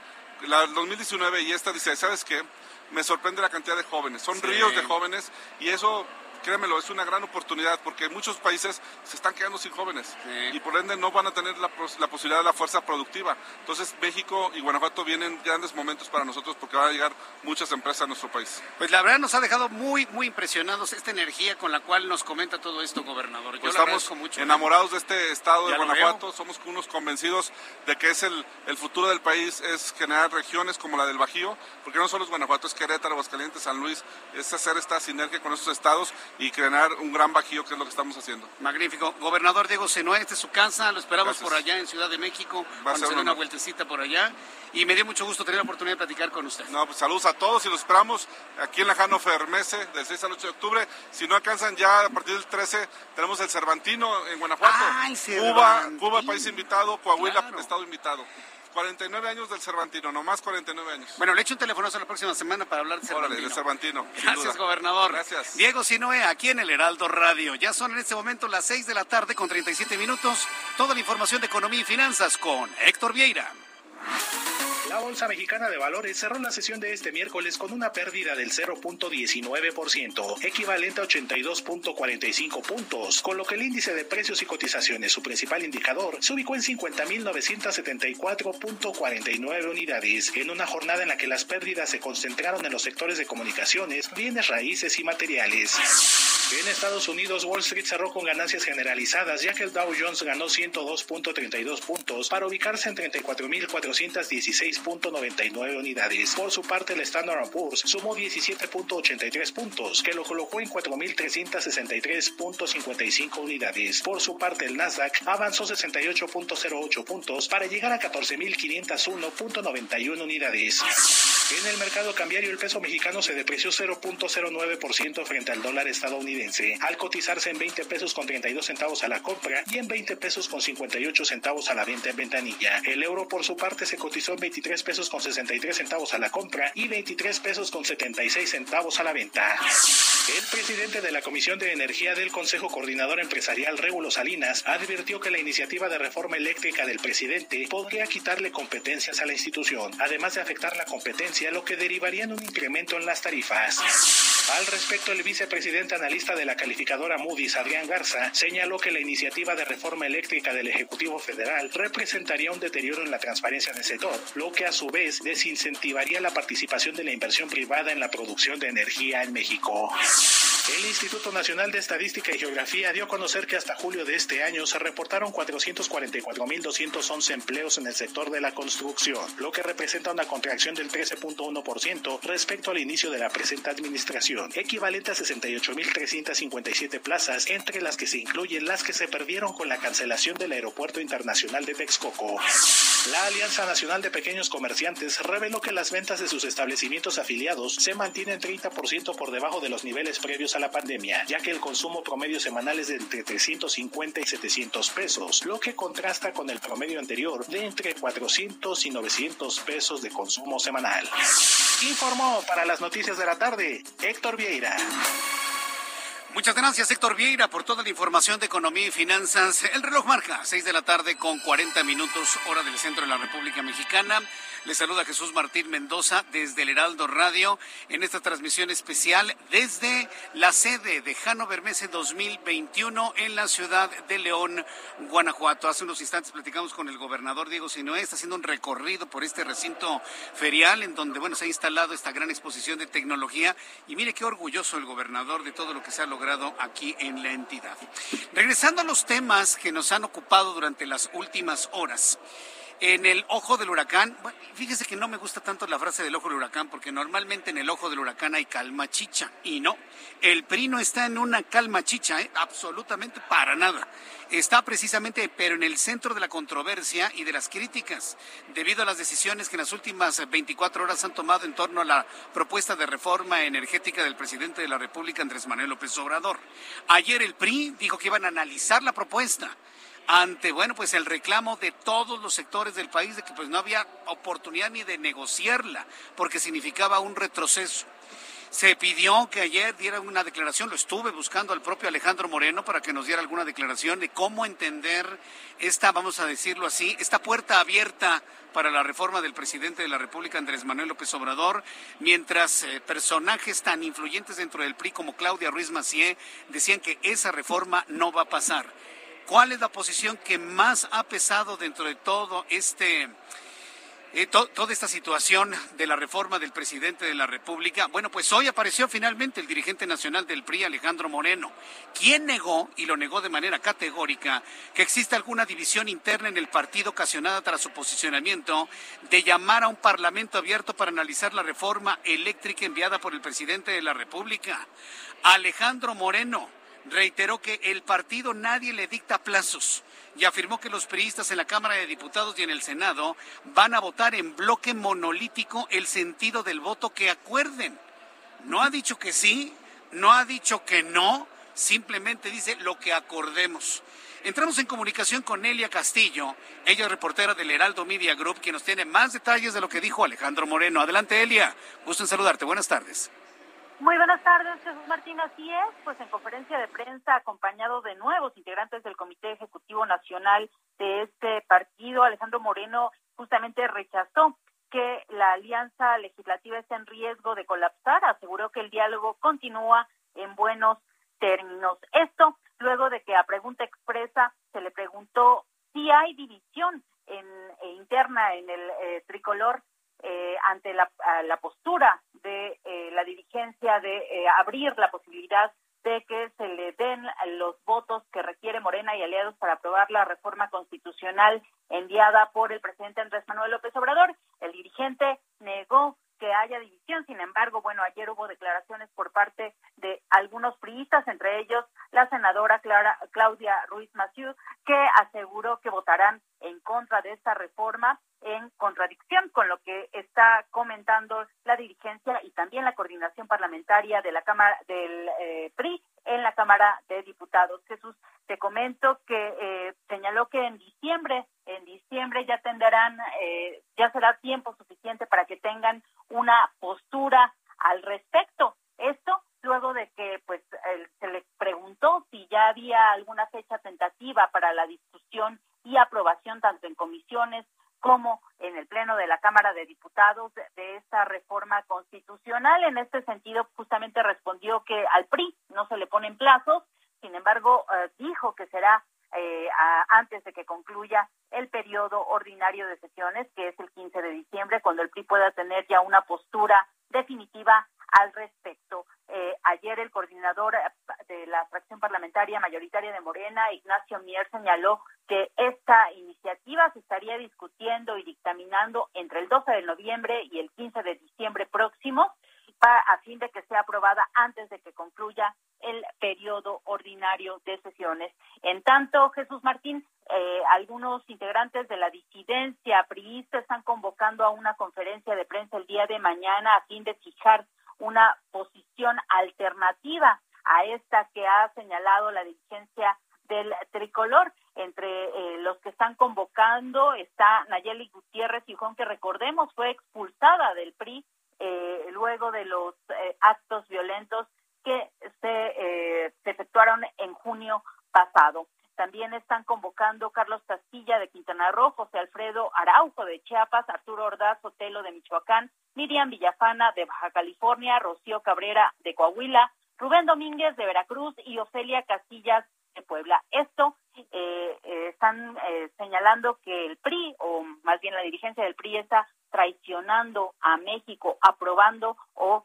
La 2019 y esta dice, ¿sabes qué? Me sorprende la cantidad de jóvenes. Son ríos de jóvenes y eso créemelo, es una gran oportunidad porque muchos países se están quedando sin jóvenes y por ende no van a tener la, posibilidad de la fuerza productiva. Entonces México y Guanajuato vienen grandes momentos para nosotros porque van a llegar muchas empresas a nuestro país. Pues la verdad nos ha dejado muy, muy impresionados esta energía con la cual nos comenta todo esto, gobernador. Yo pues estamos mucho, enamorados de este estado de Guanajuato, somos unos convencidos de que es el, el futuro del país, es generar regiones como la del Bajío, porque no solo es Guanajuato, es Querétaro, Aguascalientes, San Luis, es hacer esta sinergia con estos estados y crear un gran bajío, que es lo que estamos haciendo. Magnífico. Gobernador Diego Senoé, esta es su casa, lo esperamos por allá en Ciudad de México, vamos a hacer una vueltecita por allá. Y me dio mucho gusto tener la oportunidad de platicar con usted. No, pues saludos a todos y los esperamos aquí en la Hannover Mese del 6 al 8 de octubre. Si no alcanzan ya a partir del 13, tenemos el Cervantino en Guanajuato. Ay, Cuba, Cuba, país invitado, Coahuila, estado invitado. 49 años del Cervantino, nomás 49 años. Bueno, le echo un teléfono la próxima semana para hablar de Cervantino. Órale, de Cervantino. Gracias, gobernador. Gracias. Diego Sinoe, aquí en el Heraldo Radio. Ya son en este momento las 6 de la tarde con 37 minutos. Toda la información de economía y finanzas con Héctor Vieira. La Bolsa Mexicana de Valores cerró la sesión de este miércoles con una pérdida del 0.19%, equivalente a 82.45 puntos, con lo que el índice de precios y cotizaciones, su principal indicador, se ubicó en 50.974.49 unidades, en una jornada en la que las pérdidas se concentraron en los sectores de comunicaciones, bienes raíces y materiales. En Estados Unidos, Wall Street cerró con ganancias generalizadas, ya que el Dow Jones ganó 102.32 puntos para ubicarse en 34.416.99 unidades. Por su parte, el Standard Poor's sumó 17.83 puntos, que lo colocó en 4.363.55 unidades. Por su parte, el Nasdaq avanzó 68.08 puntos para llegar a 14.501.91 unidades. En el mercado cambiario, el peso mexicano se depreció 0.09% frente al dólar estadounidense, al cotizarse en 20 pesos con 32 centavos a la compra y en 20 pesos con 58 centavos a la venta en ventanilla. El euro, por su parte, se cotizó en 23 pesos con 63 centavos a la compra y 23 pesos con 76 centavos a la venta. El presidente de la Comisión de Energía del Consejo Coordinador Empresarial, Regulo Salinas, advirtió que la iniciativa de reforma eléctrica del presidente podría quitarle competencias a la institución, además de afectar la competencia, lo que derivaría en un incremento en las tarifas. Al respecto, el vicepresidente analista de la calificadora Moody's, Adrián Garza, señaló que la iniciativa de reforma eléctrica del Ejecutivo Federal representaría un deterioro en la transparencia del sector, lo que a su vez desincentivaría la participación de la inversión privada en la producción de energía en México. El Instituto Nacional de Estadística y Geografía dio a conocer que hasta julio de este año se reportaron 444.211 empleos en el sector de la construcción, lo que representa una contracción del 13.1% respecto al inicio de la presente administración, equivalente a 68.357 plazas, entre las que se incluyen las que se perdieron con la cancelación del Aeropuerto Internacional de Texcoco. La Alianza Nacional de Pequeños Comerciantes reveló que las ventas de sus establecimientos afiliados se mantienen 30% por debajo de los niveles previos la pandemia, ya que el consumo promedio semanal es de entre 350 y 700 pesos, lo que contrasta con el promedio anterior de entre 400 y 900 pesos de consumo semanal. Informó para las noticias de la tarde Héctor Vieira. Muchas gracias, Héctor Vieira, por toda la información de economía y finanzas. El reloj marca 6 de la tarde con 40 minutos, hora del centro de la República Mexicana. Le saluda Jesús Martín Mendoza desde el Heraldo Radio en esta transmisión especial desde la sede de Hannover Messe 2021 en la ciudad de León, Guanajuato. Hace unos instantes platicamos con el gobernador Diego Sinoé, está haciendo un recorrido por este recinto ferial en donde bueno, se ha instalado esta gran exposición de tecnología y mire qué orgulloso el gobernador de todo lo que se ha logrado aquí en la entidad. Regresando a los temas que nos han ocupado durante las últimas horas en el ojo del huracán. fíjese que no me gusta tanto la frase del ojo del huracán porque normalmente en el ojo del huracán hay calma chicha y no, el PRI no está en una calma chicha, ¿eh? absolutamente para nada. Está precisamente, pero en el centro de la controversia y de las críticas, debido a las decisiones que en las últimas 24 horas han tomado en torno a la propuesta de reforma energética del presidente de la República, Andrés Manuel López Obrador. Ayer el PRI dijo que iban a analizar la propuesta ante bueno pues el reclamo de todos los sectores del país de que pues no había oportunidad ni de negociarla porque significaba un retroceso. Se pidió que ayer diera una declaración, lo estuve buscando al propio Alejandro Moreno para que nos diera alguna declaración de cómo entender esta, vamos a decirlo así, esta puerta abierta para la reforma del presidente de la República, Andrés Manuel López Obrador, mientras eh, personajes tan influyentes dentro del PRI como Claudia Ruiz Macié decían que esa reforma no va a pasar. ¿Cuál es la posición que más ha pesado dentro de todo este... Eh, toda esta situación de la reforma del presidente de la República. Bueno, pues hoy apareció finalmente el dirigente nacional del PRI, Alejandro Moreno, quien negó, y lo negó de manera categórica, que existe alguna división interna en el partido ocasionada tras su posicionamiento de llamar a un parlamento abierto para analizar la reforma eléctrica enviada por el presidente de la República. Alejandro Moreno reiteró que el partido nadie le dicta plazos y afirmó que los periodistas en la Cámara de Diputados y en el Senado van a votar en bloque monolítico el sentido del voto que acuerden. No ha dicho que sí, no ha dicho que no, simplemente dice lo que acordemos. Entramos en comunicación con Elia Castillo, ella es reportera del Heraldo Media Group, quien nos tiene más detalles de lo que dijo Alejandro Moreno. Adelante, Elia. Gusto en saludarte. Buenas tardes. Muy buenas tardes, Jesús Martín. Así es, pues en conferencia de prensa, acompañado de nuevos integrantes del Comité Ejecutivo Nacional de este partido, Alejandro Moreno justamente rechazó que la alianza legislativa está en riesgo de colapsar. Aseguró que el diálogo continúa en buenos términos. Esto luego de que a pregunta expresa se le preguntó si hay división en, eh, interna en el eh, tricolor eh, ante la, postura de la dirigencia de abrir la posibilidad de que se le den los votos que requiere Morena y aliados para aprobar la reforma constitucional enviada por el presidente Andrés Manuel López Obrador. El dirigente negó que haya división. Sin embargo, bueno, ayer hubo declaraciones por parte de algunos priistas, entre ellos la senadora Clara, Claudia Ruiz Massieu, que aseguró que votarán en contra de esta reforma en contradicción con lo que está comentando la dirigencia y también la coordinación parlamentaria de la Cámara del eh, PRI en la Cámara de Diputados. Jesús, te comento que eh, señaló que en diciembre, en diciembre ya tendrán, eh, ya será tiempo suficiente para que tengan una postura al respecto. Esto luego de que pues se les preguntó si ya había alguna fecha tentativa para la discusión y aprobación tanto en comisiones como en el Pleno de la Cámara de Diputados de, esta reforma constitucional. En este sentido, justamente respondió que al PRI no se le ponen plazos, sin embargo, eh, dijo que será eh, antes de que concluya el periodo ordinario de sesiones, que es el 15 de diciembre, cuando el PRI pueda tener ya una postura definitiva al respecto. Eh, ayer el coordinador de la fracción parlamentaria mayoritaria de Morena, Ignacio Mier, señaló que esta iniciativa se estaría discutiendo y dictaminando entre el 12 de noviembre y el 15 de diciembre próximo a fin de que sea aprobada antes de que concluya el periodo ordinario de sesiones. En tanto, Jesús Martín, eh, algunos integrantes de la disidencia priista están convocando a una conferencia de prensa el día de mañana a fin de fijar una posición alternativa a esta que ha señalado la dirigencia del tricolor. Entre eh, los que están convocando está Nayeli Gutiérrez Juan, que recordemos fue expulsada del PRI eh, luego de los eh, actos violentos que se, se efectuaron en junio pasado. También están convocando Carlos Castilla de Quintana Roo, José Alfredo Araujo de Chiapas, Arturo Ordaz Otelo de Michoacán, Miriam Villafana de Baja California, Rocío Cabrera de Coahuila, Rubén Domínguez de Veracruz y Ofelia Castillas de Puebla. Esto eh, eh, están eh, señalando que el PRI, o más bien la dirigencia del PRI, está traicionando a México, aprobando o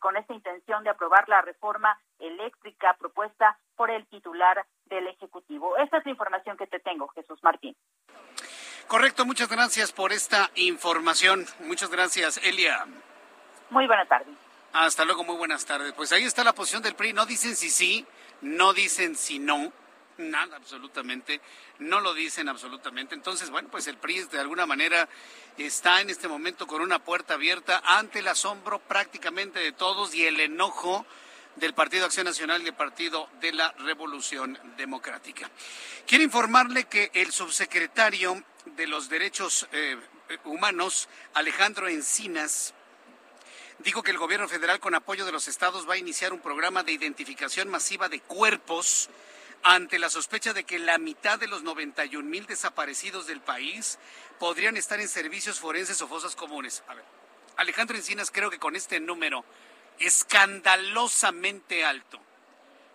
con esta intención de aprobar la reforma eléctrica propuesta por el titular del Ejecutivo. Esa es la información que te tengo, Jesús Martín. Correcto, muchas gracias por esta información. Muchas gracias, Elia. Muy buenas tardes. Hasta luego, muy buenas tardes. Pues ahí está la posición del PRI. No dicen si sí, no dicen si no. Nada, absolutamente. No lo dicen absolutamente. Entonces, bueno, pues el PRI de alguna manera está en este momento con una puerta abierta ante el asombro prácticamente de todos y el enojo del Partido Acción Nacional y del Partido de la Revolución Democrática. Quiero informarle que el subsecretario de los Derechos eh, Humanos, Alejandro Encinas, dijo que el gobierno federal con apoyo de los estados va a iniciar un programa de identificación masiva de cuerpos ante la sospecha de que la mitad de los 91 mil desaparecidos del país podrían estar en servicios forenses o fosas comunes. A ver, Alejandro Encinas creo que con este número escandalosamente alto.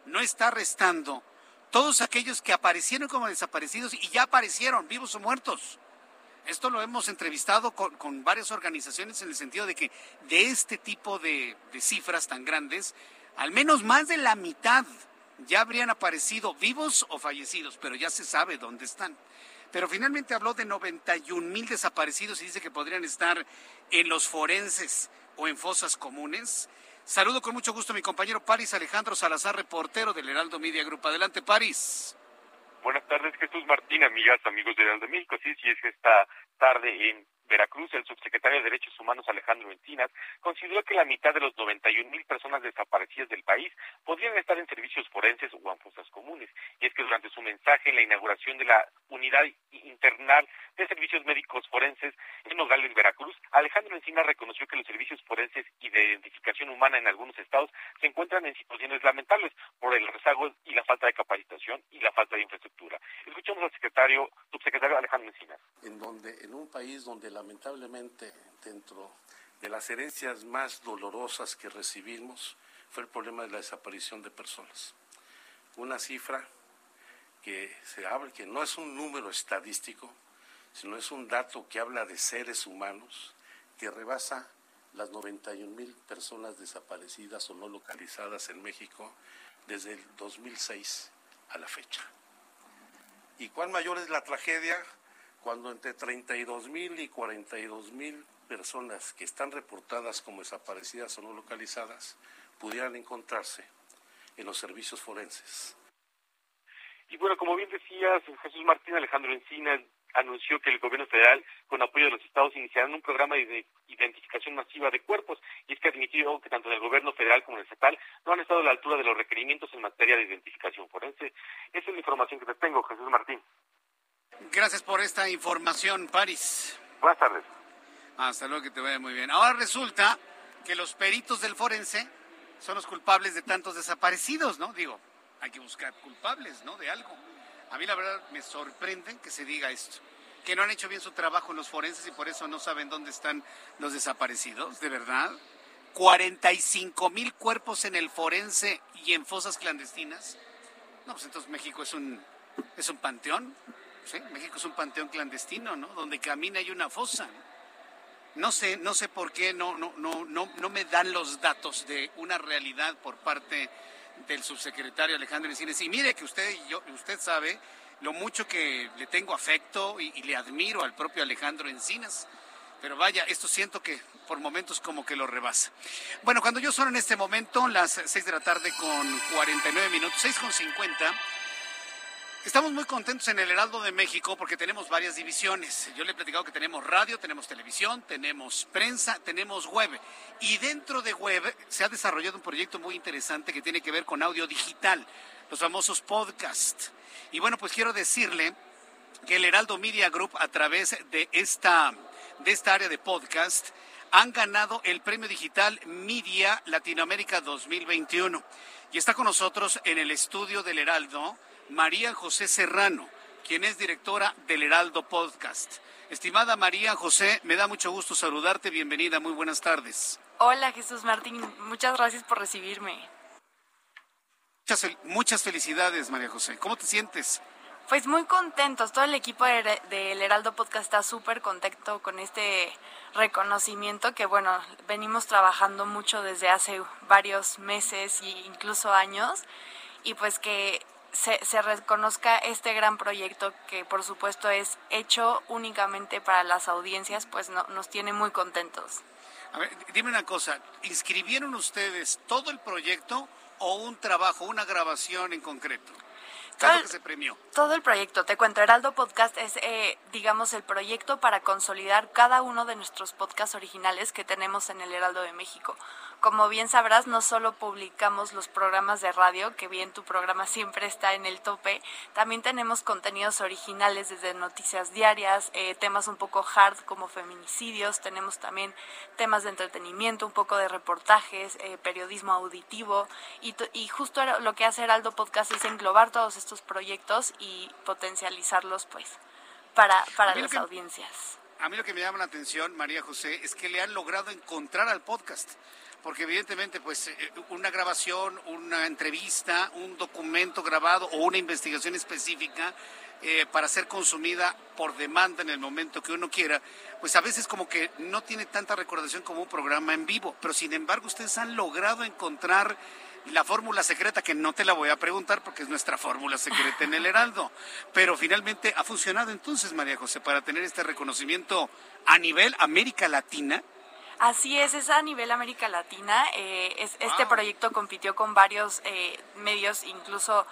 No está arrestando todos aquellos que aparecieron como desaparecidos y ya aparecieron, vivos o muertos. Esto lo hemos entrevistado con, varias organizaciones en el sentido de que de este tipo de, cifras tan grandes, al menos más de la mitad ya habrían aparecido vivos o fallecidos, pero ya se sabe dónde están. Pero finalmente habló de 91 mil desaparecidos y dice que podrían estar en los forenses o en fosas comunes. Saludo con mucho gusto a mi compañero Paris Alejandro Salazar, reportero del Heraldo Media Group. Adelante, Paris. Buenas tardes, Jesús Martín, amigas, amigos del Heraldo México. Sí, sí, es que esta tarde en Veracruz, el subsecretario de Derechos Humanos Alejandro Encinas consideró que la mitad de los 91 mil personas desaparecidas del país podrían estar en servicios forenses o en fosas comunes. Y es que durante su mensaje en la inauguración de la unidad internal de servicios médicos forenses en Nogales, Veracruz, Alejandro Encinas reconoció que los servicios forenses y de identificación humana en algunos estados se encuentran en situaciones lamentables por el rezago y la falta de capacitación y la falta de infraestructura. Escuchamos al secretario, subsecretario Alejandro Encinas. En donde, en un país donde lamentablemente dentro de las herencias más dolorosas que recibimos fue el problema de la desaparición de personas. Una cifra que se habla, que no es un número estadístico, sino es un dato que habla de seres humanos que rebasa las 91 mil personas desaparecidas o no localizadas en México desde el 2006 a la fecha. ¿Y cuál mayor es la tragedia? Cuando entre 32 mil y 42 mil personas que están reportadas como desaparecidas o no localizadas pudieran encontrarse en los servicios forenses. Y bueno, como bien decías, Jesús Martín Alejandro Encina anunció que el gobierno federal, con apoyo de los estados, iniciarán un programa de identificación masiva de cuerpos. Y es que admitió que tanto el gobierno federal como el estatal no han estado a la altura de los requerimientos en materia de identificación forense. Esa es la información que te tengo, Jesús Martín. Gracias por esta información, París. Buenas tardes. Hasta luego, que te vaya muy bien. Ahora resulta que los peritos del forense son los culpables de tantos desaparecidos, ¿no? Digo, hay que buscar culpables, ¿no? De algo. A mí la verdad me sorprende que se diga esto, que no han hecho bien su trabajo en los forenses y por eso no saben dónde están los desaparecidos, de verdad. 45 mil cuerpos en el forense y en fosas clandestinas. No, pues entonces México es un, es un panteón. México es un panteón clandestino, ¿no? Donde camina y una fosa. ¿no? sé, no sé por qué no, no, no, no, no me dan los datos de una realidad por parte del subsecretario Alejandro Encines. Y mire que usted, yo, usted sabe lo mucho que le tengo afecto y, le admiro al propio Alejandro Encinas. Pero vaya, esto siento que por momentos como que lo rebasa. Bueno, cuando yo son en este momento, las 6 de la tarde con 49 minutos, 6 con 50, Estamos muy contentos en el Heraldo de México porque tenemos varias divisiones. Yo le he platicado que tenemos radio, tenemos televisión, tenemos prensa, tenemos web. Y dentro de web se ha desarrollado un proyecto muy interesante que tiene que ver con audio digital, los famosos podcasts. Y bueno, pues quiero decirle que el Heraldo Media Group a través de esta, de esta área de podcast han ganado el premio digital Media Latinoamérica 2021. Y está con nosotros en el estudio del Heraldo María José Serrano, quien es directora del Heraldo Podcast. Estimada María José, me da mucho gusto saludarte. Bienvenida, muy buenas tardes. Hola Jesús Martín, muchas gracias por recibirme. Muchas, felicidades, María José. ¿Cómo te sientes? Pues muy contentos. Todo el equipo del Heraldo Podcast está súper contento con este reconocimiento que, bueno, venimos trabajando mucho desde hace varios meses e incluso años. Y pues que se, se, reconozca este gran proyecto que por supuesto es hecho únicamente para las audiencias, pues no, nos tiene muy contentos. A ver, dime una cosa, ¿inscribieron ustedes todo el proyecto o un trabajo, una grabación en concreto? ¿Qué es lo que se premió? Todo el proyecto, te cuento, Heraldo Podcast es, eh, digamos, el proyecto para consolidar cada uno de nuestros podcasts originales que tenemos en el Heraldo de México. Como bien sabrás, no solo publicamos los programas de radio, que bien tu programa siempre está en el tope, también tenemos contenidos originales desde noticias diarias, eh, temas un poco hard como feminicidios, tenemos también temas de entretenimiento, un poco de reportajes, eh, periodismo auditivo y, y justo lo que hace Heraldo Podcast es englobar todos estos proyectos y potencializarlos pues para, para las audiencias. A mí lo que me llama la atención, María José, es que le han logrado encontrar al podcast porque evidentemente pues eh, una grabación, una entrevista, un documento grabado o una investigación específica eh, para ser consumida por demanda en el momento que uno quiera, pues a veces como que no tiene tanta recordación como un programa en vivo, pero sin embargo ustedes han logrado encontrar la fórmula secreta, que no te la voy a preguntar porque es nuestra fórmula secreta en el Heraldo, pero finalmente ha funcionado entonces, María José, para tener este reconocimiento a nivel América Latina. Así es, es a nivel América Latina. Eh, este proyecto compitió con varios eh, medios, incluso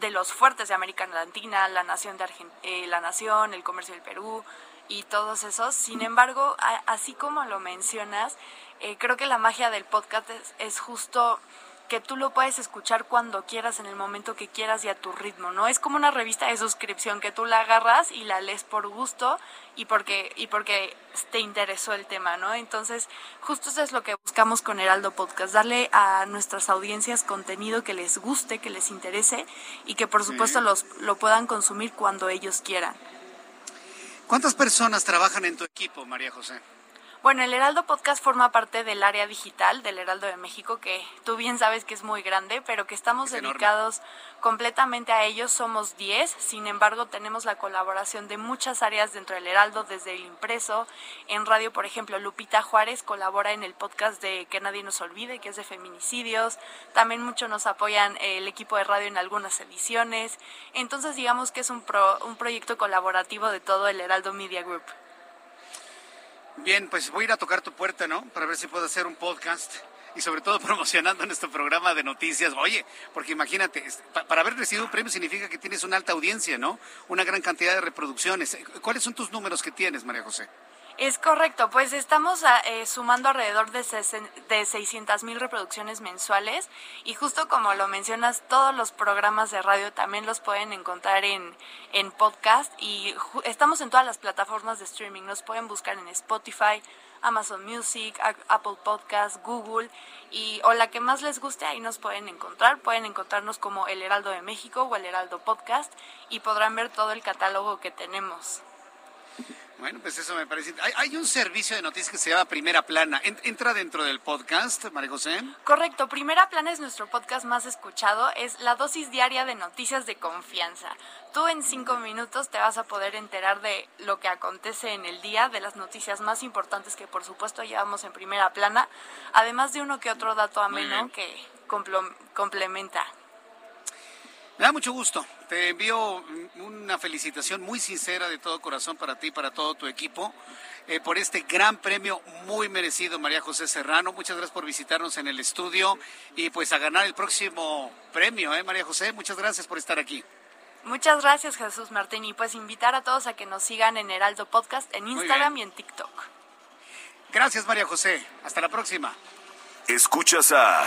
de los fuertes de América Latina, la Nación, de eh, la Nación, el Comercio del Perú y todos esos. Sin embargo, así como lo mencionas, creo que la magia del podcast es justo que tú lo puedes escuchar cuando quieras, en el momento que quieras y a tu ritmo, ¿no? Es como una revista de suscripción que tú la agarras y la lees por gusto y porque, y porque te interesó el tema, ¿no? Entonces, justo eso es lo que buscamos con Heraldo Podcast, darle a nuestras audiencias contenido que les guste, que les interese y que por supuesto los, lo puedan consumir cuando ellos quieran. ¿Cuántas personas trabajan en tu equipo, María José? Bueno, el Heraldo Podcast forma parte del área digital del Heraldo de México, que tú bien sabes que es muy grande, pero que estamos dedicados completamente a ellos. Somos 10, sin embargo, tenemos la colaboración de muchas áreas dentro del Heraldo, desde el impreso, en radio, por ejemplo, Lupita Juárez colabora en el podcast de Que Nadie Nos Olvide, que es de feminicidios. También mucho nos apoyan el equipo de radio en algunas ediciones. Entonces, digamos que es un, un proyecto colaborativo de todo el Heraldo Media Group. Bien, pues voy a ir a tocar tu puerta, ¿no? Para ver si puedo hacer un podcast y sobre todo promocionando nuestro programa de noticias. Oye, porque imagínate, para haber recibido un premio significa que tienes una alta audiencia, ¿no? Una gran cantidad de reproducciones. ¿Cuáles son tus números que tienes, María José? Es correcto, pues estamos ah, eh, sumando alrededor de, de 600 mil reproducciones mensuales y justo como lo mencionas, todos los programas de radio también los pueden encontrar en, en podcast y estamos en todas las plataformas de streaming, nos pueden buscar en Spotify, Amazon Music, Apple Podcast, Google y o la que más les guste ahí nos pueden encontrar, pueden encontrarnos como El Heraldo de México o El Heraldo Podcast y podrán ver todo el catálogo que tenemos. Bueno, pues eso me parece. Hay, un servicio de noticias que se llama Primera Plana. ¿Entra dentro del podcast, María José? Correcto. Primera Plana es nuestro podcast más escuchado. Es la dosis diaria de noticias de confianza. Tú en cinco minutos te vas a poder enterar de lo que acontece en el día, de las noticias más importantes que por supuesto llevamos en Primera Plana, además de uno que otro dato ameno que complementa. Me da mucho gusto. Te envío una felicitación muy sincera de todo corazón para ti y para todo tu equipo eh, por este gran premio muy merecido, María José Serrano. Muchas gracias por visitarnos en el estudio y pues a ganar el próximo premio, ¿eh, María José? Muchas gracias por estar aquí. Muchas gracias, Jesús Martín. Y pues invitar a todos a que nos sigan en Heraldo Podcast en Instagram y en TikTok. Gracias, María José. Hasta la próxima. Escuchas a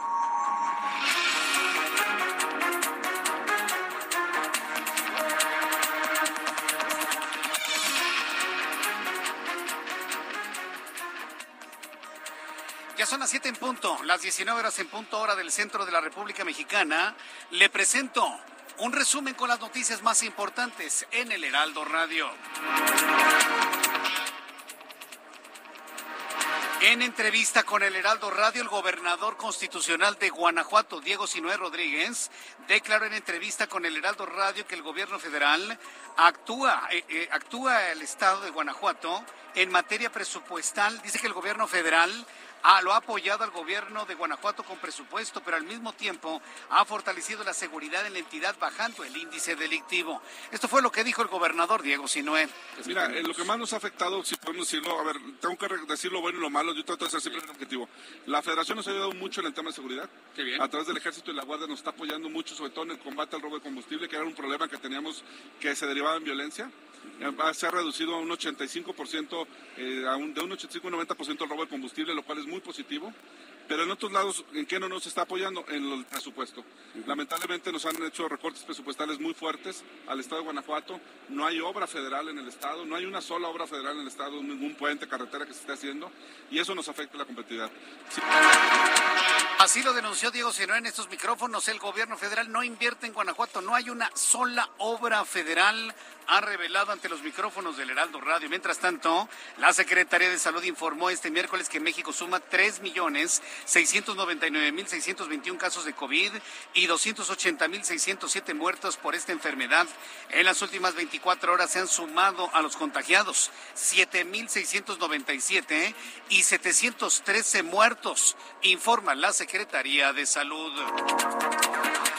Son las 7 en punto, las 19 horas en punto hora del centro de la República Mexicana. Le presento un resumen con las noticias más importantes en el Heraldo Radio. En entrevista con el Heraldo Radio, el gobernador constitucional de Guanajuato, Diego Sinué Rodríguez, declaró en entrevista con el Heraldo Radio que el gobierno federal actúa, eh, eh, actúa el Estado de Guanajuato en materia presupuestal. Dice que el gobierno federal Ah, lo ha apoyado al gobierno de Guanajuato con presupuesto, pero al mismo tiempo ha fortalecido la seguridad en la entidad bajando el índice delictivo. Esto fue lo que dijo el gobernador Diego Sinué. Mira, eh, lo que más nos ha afectado, si podemos decirlo, a ver, tengo que decir lo bueno y lo malo, yo trato de ser siempre un objetivo. La federación nos ha ayudado mucho en el tema de seguridad. A través del ejército y la guardia nos está apoyando mucho, sobre todo en el combate al robo de combustible, que era un problema que teníamos que se derivaba en violencia. Eh, se ha reducido a un 85%, eh, de un 85 a un 90% el robo de combustible, lo cual es muy positivo. Pero en otros lados, ¿en qué no nos está apoyando? En el presupuesto. Lamentablemente nos han hecho recortes presupuestales muy fuertes al Estado de Guanajuato. No hay obra federal en el Estado, no hay una sola obra federal en el Estado, ningún puente, carretera que se esté haciendo, y eso nos afecta la competitividad. Así lo denunció Diego Sino en estos micrófonos. El gobierno federal no invierte en Guanajuato, no hay una sola obra federal ha revelado ante los micrófonos del Heraldo Radio. Mientras tanto, la Secretaría de Salud informó este miércoles que México suma 3.699.621 casos de COVID y 280.607 muertos por esta enfermedad. En las últimas 24 horas se han sumado a los contagiados 7.697 y 713 muertos, informa la Secretaría de Salud.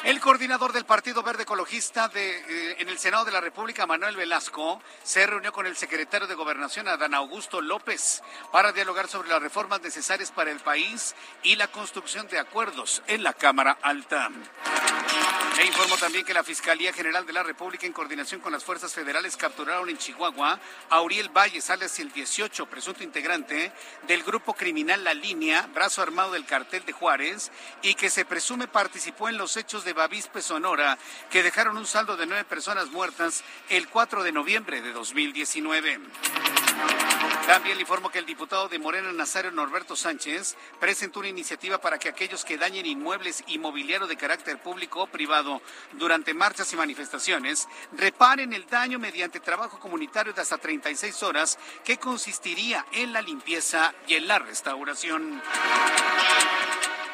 El coordinador del Partido Verde Ecologista de, eh, en el Senado de la República, Manuel Velasco, se reunió con el secretario de Gobernación, Adán Augusto López, para dialogar sobre las reformas necesarias para el país y la construcción de acuerdos en la Cámara Alta. E informó también que la Fiscalía General de la República, en coordinación con las fuerzas federales, capturaron en Chihuahua a Uriel Valles, alias el 18, presunto integrante del grupo criminal La Línea, brazo armado del cartel de Juárez, y que se presume participó en los hechos de Bavispe, Sonora, que dejaron un saldo de nueve personas muertas el 4 de noviembre de 2019. También le informo que el diputado de Morena, Nazario Norberto Sánchez, presentó una iniciativa para que aquellos que dañen inmuebles y mobiliario de carácter público o privado durante marchas y manifestaciones reparen el daño mediante trabajo comunitario de hasta 36 horas que consistiría en la limpieza y en la restauración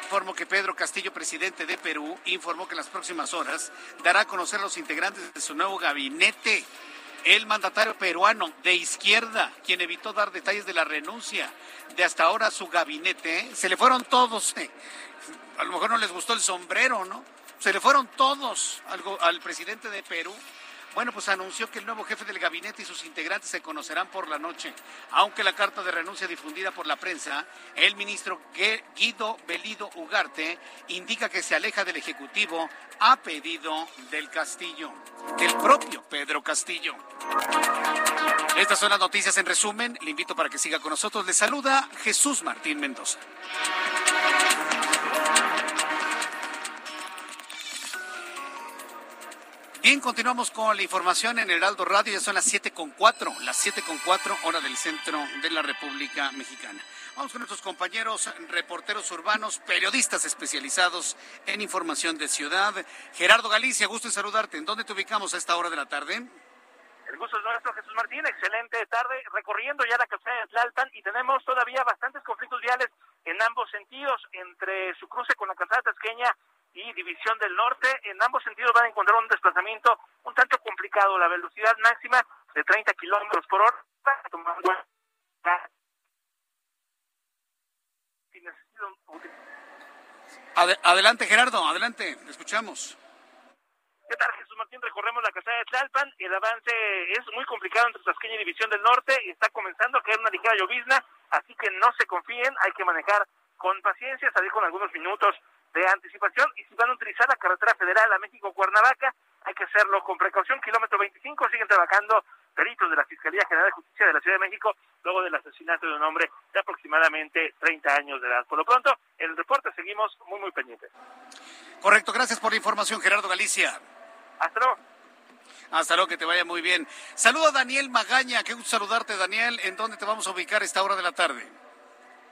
informo que Pedro Castillo, presidente de Perú, informó que en las próximas horas dará a conocer los integrantes de su nuevo gabinete. El mandatario peruano de izquierda, quien evitó dar detalles de la renuncia de hasta ahora su gabinete, se le fueron todos. Eh. A lo mejor no les gustó el sombrero, ¿no? Se le fueron todos al, al presidente de Perú bueno, pues anunció que el nuevo jefe del gabinete y sus integrantes se conocerán por la noche. Aunque la carta de renuncia difundida por la prensa, el ministro Guido Belido Ugarte indica que se aleja del Ejecutivo a pedido del Castillo, del propio Pedro Castillo. Estas son las noticias en resumen. Le invito para que siga con nosotros. Le saluda Jesús Martín Mendoza. Bien, continuamos con la información en Heraldo Radio. Ya son las siete con cuatro, las siete con cuatro, hora del centro de la República Mexicana. Vamos con nuestros compañeros reporteros urbanos, periodistas especializados en información de ciudad. Gerardo Galicia, gusto en saludarte. ¿En dónde te ubicamos a esta hora de la tarde? El gusto es nuestro, Jesús Martín. Excelente tarde, recorriendo ya la calzada de Tlalpan y tenemos todavía bastantes conflictos viales en ambos sentidos, entre su cruce con la calzada tasqueña y División del Norte. En ambos sentidos van a encontrar un desplazamiento un tanto complicado. La velocidad máxima de 30 kilómetros por hora. adelante, Gerardo, adelante, escuchamos. ¿Qué tal, Jesús Martín? Recorremos la casa de Tlalpan. El avance es muy complicado entre Tasqueña y División del Norte. y Está comenzando a caer una ligera llovizna, así que no se confíen. Hay que manejar con paciencia, salir con algunos minutos de anticipación y si van a utilizar la carretera federal a México-Cuernavaca, hay que hacerlo con precaución. Kilómetro 25 siguen trabajando peritos de la Fiscalía General de Justicia de la Ciudad de México luego del asesinato de un hombre de aproximadamente 30 años de edad. Por lo pronto, en el reporte seguimos muy, muy pendientes. Correcto, gracias por la información, Gerardo Galicia. Hasta luego. Hasta luego, que te vaya muy bien. Saludo a Daniel Magaña, qué gusto saludarte, Daniel. ¿En dónde te vamos a ubicar esta hora de la tarde?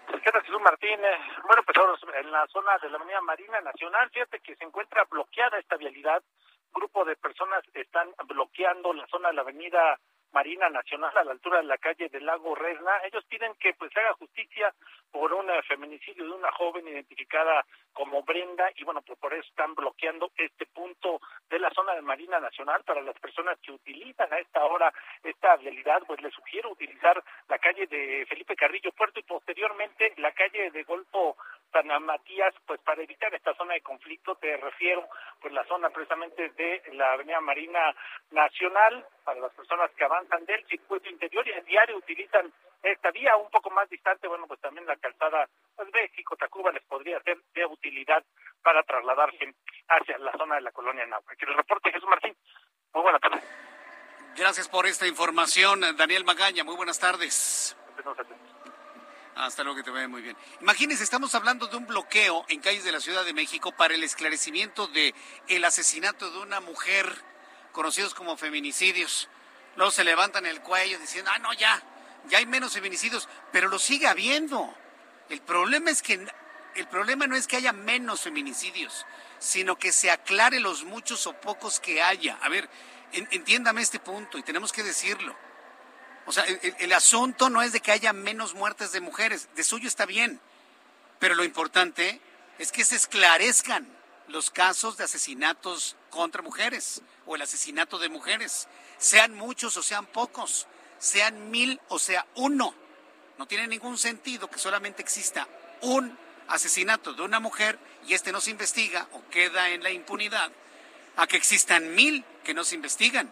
¿Qué tal, Jesús Martínez? Bueno, pues ahora en la zona de la Avenida Marina Nacional, fíjate que se encuentra bloqueada esta vialidad. Grupo de personas están bloqueando la zona de la Avenida Marina Nacional a la altura de la calle del Lago Resna. Ellos piden que pues se haga justicia por un eh, feminicidio de una joven identificada como Brenda y bueno, pues por eso están bloqueando este punto de la zona de Marina Nacional. Para las personas que utilizan a esta hora esta vialidad, pues les sugiero utilizar la calle de Felipe Carrillo Puerto y posteriormente la calle de Golfo San Matías, pues para evitar esta zona de conflicto, te refiero pues la zona precisamente de la Avenida Marina Nacional, para las personas que avanzan del circuito interior y a diario utilizan esta vía un poco más distante, bueno, pues también la calzada pues, México, Tacuba les podría ser de utilidad para trasladarse hacia la zona de la colonia Náhuatl. Que el reporte Jesús Martín. Muy buenas tardes. Gracias por esta información, Daniel Magaña. Muy buenas tardes. Hasta luego, que te vaya muy bien. Imagínense, estamos hablando de un bloqueo en calles de la Ciudad de México para el esclarecimiento de el asesinato de una mujer, conocidos como feminicidios. Luego se levantan el cuello diciendo, ah, no, ya, ya hay menos feminicidios, pero lo sigue habiendo. El problema es que el problema no es que haya menos feminicidios, sino que se aclare los muchos o pocos que haya. A ver, entiéndame este punto y tenemos que decirlo. O sea, el, asunto no es de que haya menos muertes de mujeres, de suyo está bien, pero lo importante es que se esclarezcan los casos de asesinatos contra mujeres o el asesinato de mujeres, sean muchos o sean pocos, sean mil o sea uno. No tiene ningún sentido que solamente exista un asesinato de una mujer y este no se investiga o queda en la impunidad, a que existan mil que no se investigan.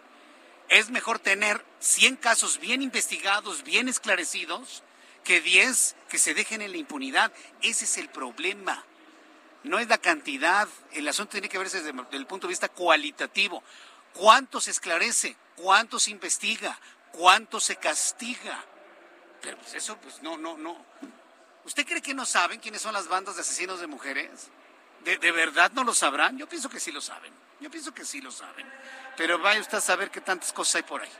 Es mejor tener 100 casos bien investigados, bien esclarecidos, que 10 que se dejen en la impunidad. Ese es el problema. No es la cantidad, el asunto tiene que verse desde, el punto de vista cualitativo. ¿Cuánto se esclarece? ¿Cuánto se investiga? ¿Cuánto se castiga? Pero pues eso, pues no, no, no. ¿Usted cree que no saben quiénes son las bandas de asesinos de mujeres? ¿De, verdad no lo sabrán? Yo pienso que sí lo saben. Yo pienso que sí lo saben. Pero vaya usted a saber qué tantas cosas hay por ahí.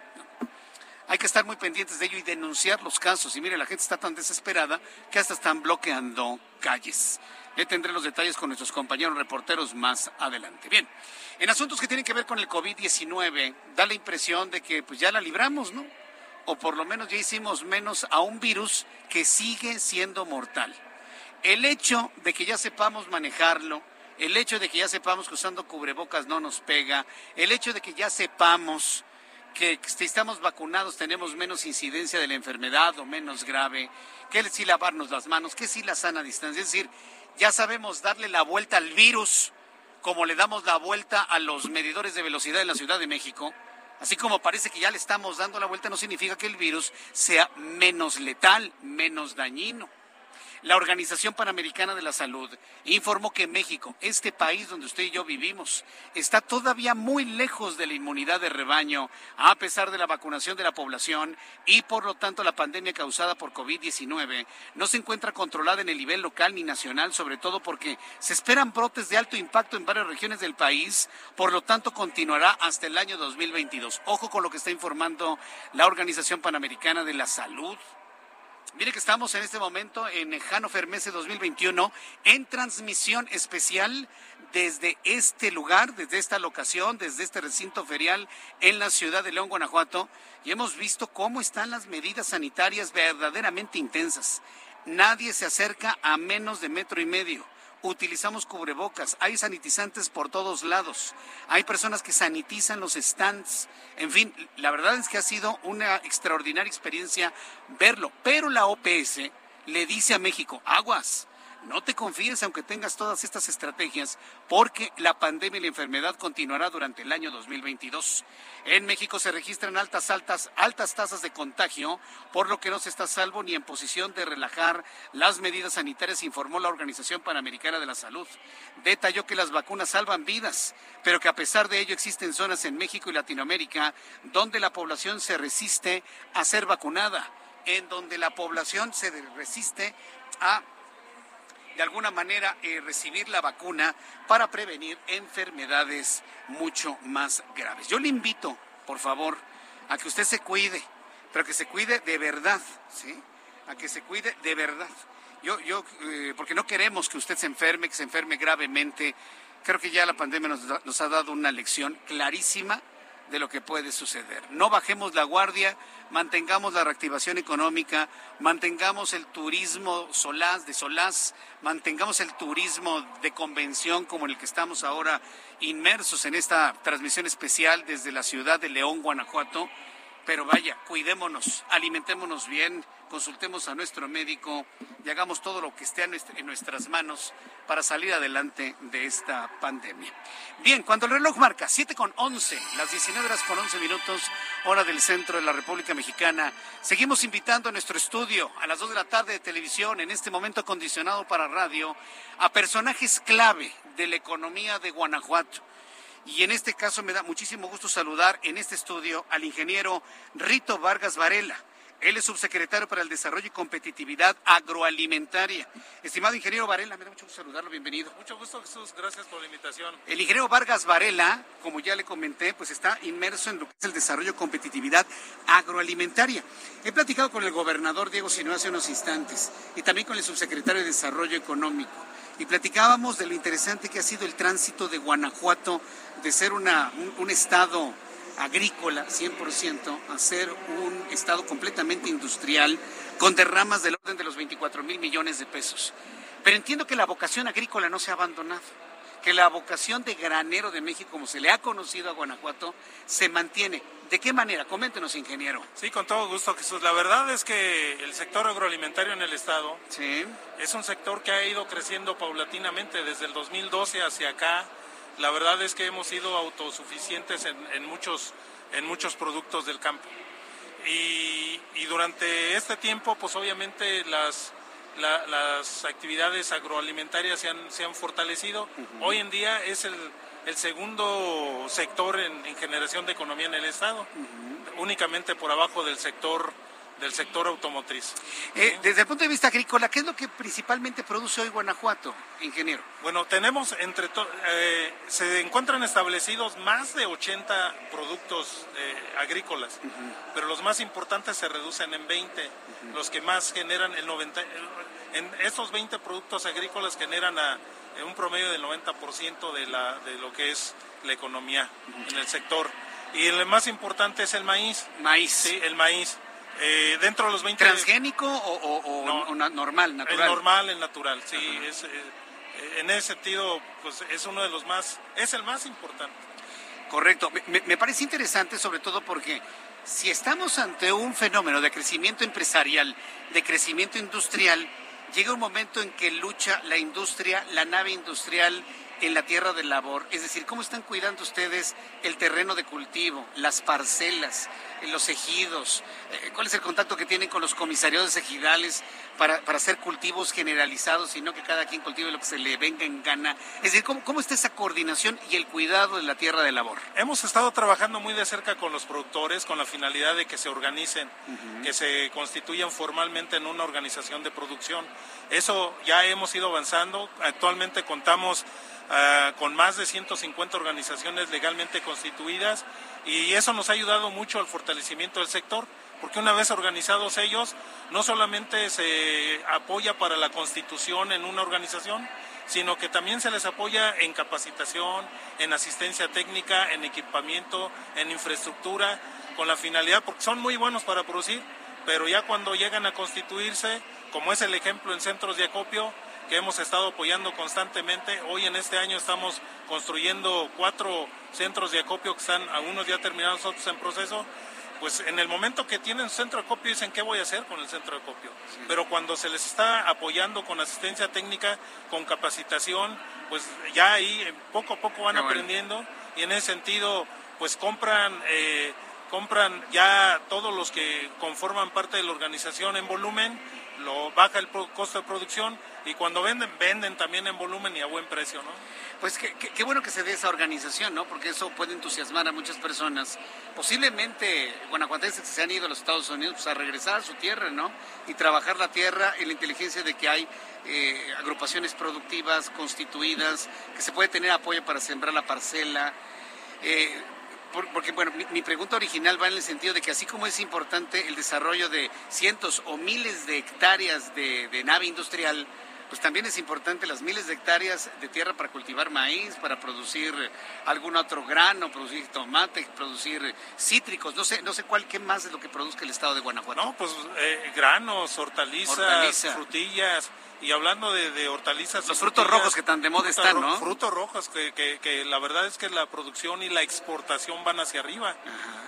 Hay que estar muy pendientes de ello y denunciar los casos. Y mire, la gente está tan desesperada que hasta están bloqueando calles. Ya tendré los detalles con nuestros compañeros reporteros más adelante. Bien, en asuntos que tienen que ver con el COVID-19, da la impresión de que pues ya la libramos, ¿no? O por lo menos ya hicimos menos a un virus que sigue siendo mortal. El hecho de que ya sepamos manejarlo, el hecho de que ya sepamos que usando cubrebocas no nos pega, el hecho de que ya sepamos que si estamos vacunados tenemos menos incidencia de la enfermedad o menos grave, que si lavarnos las manos, que si la sana distancia, es decir, ya sabemos darle la vuelta al virus como le damos la vuelta a los medidores de velocidad en la Ciudad de México. Así como parece que ya le estamos dando la vuelta, no significa que el virus sea menos letal, menos dañino. La Organización Panamericana de la Salud informó que México, este país donde usted y yo vivimos, está todavía muy lejos de la inmunidad de rebaño, a pesar de la vacunación de la población y por lo tanto la pandemia causada por COVID-19 no se encuentra controlada en el nivel local ni nacional, sobre todo porque se esperan brotes de alto impacto en varias regiones del país, por lo tanto continuará hasta el año 2022. Ojo con lo que está informando la Organización Panamericana de la Salud. Mire que estamos en este momento en Hannover Messe 2021 en transmisión especial desde este lugar, desde esta locación, desde este recinto ferial en la ciudad de León, Guanajuato, y hemos visto cómo están las medidas sanitarias verdaderamente intensas. Nadie se acerca a menos de metro y medio utilizamos cubrebocas, hay sanitizantes por todos lados, hay personas que sanitizan los stands, en fin, la verdad es que ha sido una extraordinaria experiencia verlo, pero la OPS le dice a México, aguas, no te confíes aunque tengas todas estas estrategias, porque la pandemia y la enfermedad continuará durante el año 2022. En México se registran altas, altas, altas tasas de contagio, por lo que no se está salvo ni en posición de relajar las medidas sanitarias, informó la Organización Panamericana de la Salud. Detalló que las vacunas salvan vidas, pero que a pesar de ello existen zonas en México y Latinoamérica donde la población se resiste a ser vacunada, en donde la población se resiste a de alguna manera eh, recibir la vacuna para prevenir enfermedades mucho más graves. Yo le invito, por favor, a que usted se cuide, pero que se cuide de verdad, ¿sí? A que se cuide de verdad. Yo, yo, eh, porque no queremos que usted se enferme, que se enferme gravemente. Creo que ya la pandemia nos, nos ha dado una lección clarísima de lo que puede suceder. No bajemos la guardia, mantengamos la reactivación económica, mantengamos el turismo solaz de solaz, mantengamos el turismo de convención como en el que estamos ahora inmersos en esta transmisión especial desde la ciudad de León, Guanajuato. Pero vaya, cuidémonos, alimentémonos bien, consultemos a nuestro médico y hagamos todo lo que esté en nuestras manos para salir adelante de esta pandemia. Bien, cuando el reloj marca 7 con 11, las 19 horas con 11 minutos, hora del centro de la República Mexicana, seguimos invitando a nuestro estudio a las 2 de la tarde de televisión, en este momento acondicionado para radio, a personajes clave de la economía de Guanajuato. Y en este caso me da muchísimo gusto saludar en este estudio al ingeniero Rito Vargas Varela él es subsecretario para el Desarrollo y Competitividad Agroalimentaria. Estimado ingeniero Varela, me da mucho gusto saludarlo, bienvenido. Mucho gusto, Jesús, gracias por la invitación. El ingeniero Vargas Varela, como ya le comenté, pues está inmerso en lo que es el desarrollo y competitividad agroalimentaria. He platicado con el gobernador Diego Sinue hace unos instantes y también con el subsecretario de Desarrollo Económico. Y platicábamos de lo interesante que ha sido el tránsito de Guanajuato de ser una, un estado agrícola 100% a ser un Estado completamente industrial con derramas del orden de los 24 mil millones de pesos. Pero entiendo que la vocación agrícola no se ha abandonado que la vocación de granero de México, como se le ha conocido a Guanajuato, se mantiene. ¿De qué manera? Coméntenos, ingeniero. Sí, con todo gusto, Jesús. La verdad es que el sector agroalimentario en el Estado es un sector que ha ido creciendo paulatinamente desde el 2012 hacia acá. La verdad es que hemos sido autosuficientes en, muchos, en muchos productos del campo. Y, durante este tiempo, pues obviamente las, las actividades agroalimentarias se han, se han fortalecido. Hoy en día es el, el segundo sector en, generación de economía en el Estado, únicamente por abajo del sector del sector automotriz. Eh, desde el punto de vista agrícola, ¿qué es lo que principalmente produce hoy Guanajuato, ingeniero? Bueno, tenemos entre eh, se encuentran establecidos más de 80 productos eh, agrícolas, pero los más importantes se reducen en 20, los que más generan el 90 en estos 20 productos agrícolas generan a un promedio del 90% de, la, de lo que es la economía en el sector. Y el más importante es el maíz. Maíz. Sí, el maíz. Eh, dentro de los 20... ¿Transgénico o, normal, natural? El normal, el natural, sí. Es, eh, en ese sentido, pues es uno de los más, es el más importante. Correcto. Me, me parece interesante sobre todo porque si estamos ante un fenómeno de crecimiento empresarial, de crecimiento industrial, llega un momento en que lucha la industria, la nave industrial en la tierra de labor? Es decir, ¿cómo están cuidando ustedes el terreno de cultivo, las parcelas, eh, los ejidos? Eh, ¿Cuál es el contacto que tienen con los comisarios ejidales para, para hacer cultivos generalizados y no que cada quien cultive lo que se le venga en gana? Es decir, ¿cómo, ¿cómo está esa coordinación y el cuidado de la tierra de labor? Hemos estado trabajando muy de cerca con los productores con la finalidad de que se organicen, que se constituyan formalmente en una organización de producción. Eso ya hemos ido avanzando. Actualmente contamos Ah, con más de 150 organizaciones legalmente constituidas y eso nos ha ayudado mucho al fortalecimiento del sector, porque una vez organizados ellos, no solamente se apoya para la constitución en una organización, sino que también se les apoya en capacitación, en asistencia técnica, en equipamiento, en infraestructura, con la finalidad, porque son muy buenos para producir, pero ya cuando llegan a constituirse, como es el ejemplo en centros de acopio, que hemos estado apoyando constantemente. Hoy en este año estamos construyendo cuatro centros de acopio que están algunos ya terminados, otros en proceso. Pues en el momento que tienen centro de acopio dicen qué voy a hacer con el centro de acopio. Pero cuando se les está apoyando con asistencia técnica, con capacitación, pues ya ahí eh, poco a poco van aprendiendo y en ese sentido pues compran eh, compran ya todos los que conforman parte de la organización en volumen, lo baja el costo de producción y cuando venden, venden también en volumen y a buen precio, ¿no? Pues qué, bueno que se dé esa organización, ¿no? Porque eso puede entusiasmar a muchas personas. Posiblemente guanajuatenses que se han ido a los Estados Unidos pues, a regresar a su tierra, ¿no? Y trabajar la tierra y la inteligencia de que hay eh, agrupaciones productivas constituidas, que se puede tener apoyo para sembrar la parcela. Eh, porque, bueno, mi, pregunta original va en el sentido de que así como es importante el desarrollo de cientos o miles de hectáreas de nave industrial, pues también es importante las miles de hectáreas de tierra para cultivar maíz, para producir algún otro grano, producir tomate, producir cítricos, no sé, no sé cuál, qué más es lo que produzca el estado de Guanajuato. No, pues eh, granos, hortalizas, frutillas. Y hablando de, hortalizas... Los frutos rojos que tan de moda están, ¿no? Frutos rojos, que, que, la verdad es que la producción y la exportación van hacia arriba.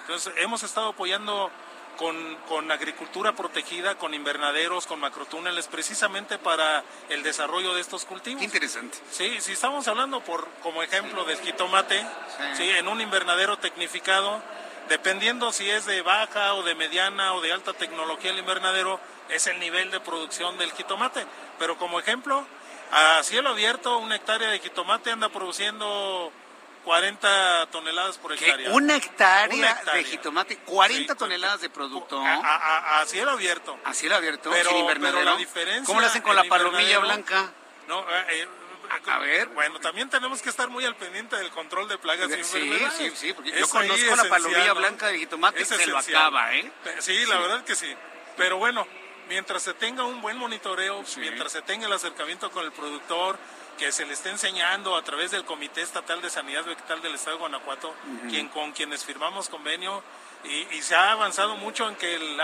Entonces, hemos estado apoyando con, agricultura protegida, con invernaderos, con macrotúneles, precisamente para el desarrollo de estos cultivos. interesante. Sí, si estamos hablando por como ejemplo del jitomate, sí. en un invernadero tecnificado, dependiendo si es de baja o de mediana o de alta tecnología el invernadero, es el nivel de producción del jitomate. Pero como ejemplo, a cielo abierto, una hectárea de jitomate anda produciendo 40 toneladas por hectárea. Una hectárea, de jitomate, 40 toneladas de producto. A, cielo abierto. A cielo abierto, pero, pero la diferencia... ¿Cómo lo hacen con la palomilla blanca? No, eh, eh, a ver. Bueno, también tenemos que estar muy al pendiente del control de plagas y enfermedades. Sí, sí, sí, yo conozco la palomilla blanca de jitomate, es se lo acaba, ¿eh? Sí, la verdad que sí. Pero bueno, mientras se tenga un buen monitoreo, mientras se tenga el acercamiento con el productor, que se le esté enseñando a través del Comité Estatal de Sanidad Vegetal del Estado de Guanajuato, quien, con quienes firmamos convenio, y, se ha avanzado mucho en que el,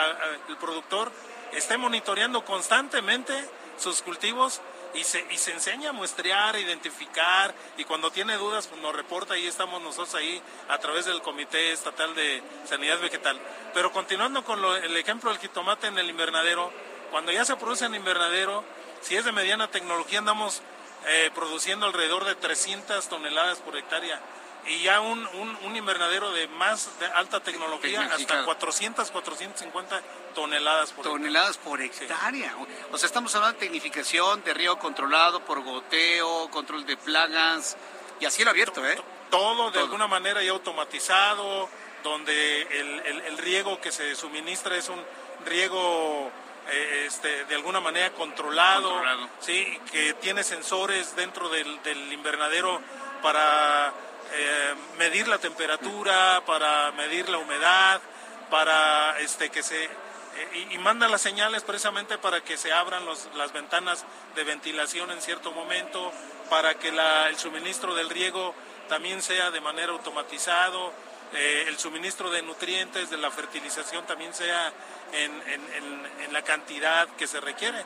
el productor esté monitoreando constantemente sus cultivos y se, y se enseña a muestrear, a identificar y cuando tiene dudas pues nos reporta y estamos nosotros ahí a través del Comité Estatal de Sanidad Vegetal. Pero continuando con el ejemplo del jitomate en el invernadero, cuando ya se produce en invernadero, si es de mediana tecnología andamos eh, produciendo alrededor de 300 toneladas por hectárea. Y ya un, un, invernadero de más de alta tecnología hasta 400, 450 toneladas por toneladas por hectárea. O sea, estamos hablando de tecnificación, de río controlado por goteo, control de plagas. Y a cielo abierto, ¿eh? Todo de alguna manera ya automatizado, donde el, el, riego que se suministra es un riego eh, este, de alguna manera controlado, sí, que tiene sensores dentro del, del invernadero para eh, medir la temperatura, para medir la humedad, para este que se eh, y, manda las señales precisamente para que se abran las ventanas de ventilación en cierto momento, para que el suministro del riego también sea de manera automatizado, eh, el suministro de nutrientes, de la fertilización también sea en la cantidad que se requiere.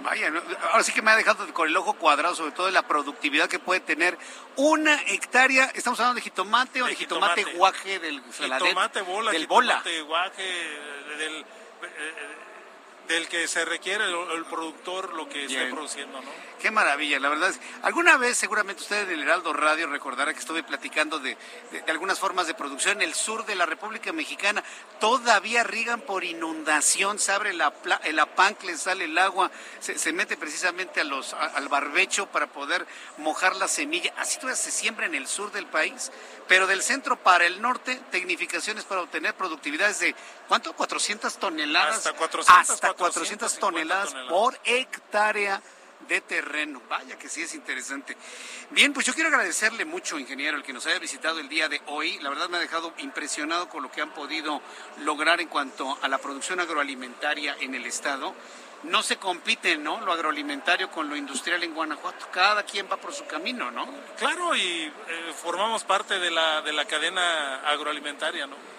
Vaya, ahora sí que me ha dejado con el ojo cuadrado, sobre todo de la productividad que puede tener una hectárea. Estamos hablando de jitomate o de, jitomate, guaje del jitomate bola, del jitomate guaje del eh, del que se requiere el, productor lo que esté produciendo, ¿no? Qué maravilla, la verdad. Alguna vez seguramente usted en el Heraldo Radio recordará que estuve platicando de, algunas formas de producción en el sur de la República Mexicana. Todavía riegan por inundación, se abre la, el le sale el agua, se, mete precisamente a los, al barbecho para poder mojar la semilla. Así todavía se siembra en el sur del país, pero del centro para el norte, tecnificaciones para obtener productividades de, ¿cuánto? 400 toneladas. Hasta 400, hasta 400 toneladas por hectárea de terreno. Vaya que sí es interesante. Bien, pues yo quiero agradecerle mucho, ingeniero, el que nos haya visitado el día de hoy. La verdad me ha dejado impresionado con lo que han podido lograr en cuanto a la producción agroalimentaria en el estado. No se compite, ¿no? Lo agroalimentario con lo industrial en Guanajuato. Cada quien va por su camino, ¿no? Claro, y eh, formamos parte de la, de la cadena agroalimentaria, ¿no?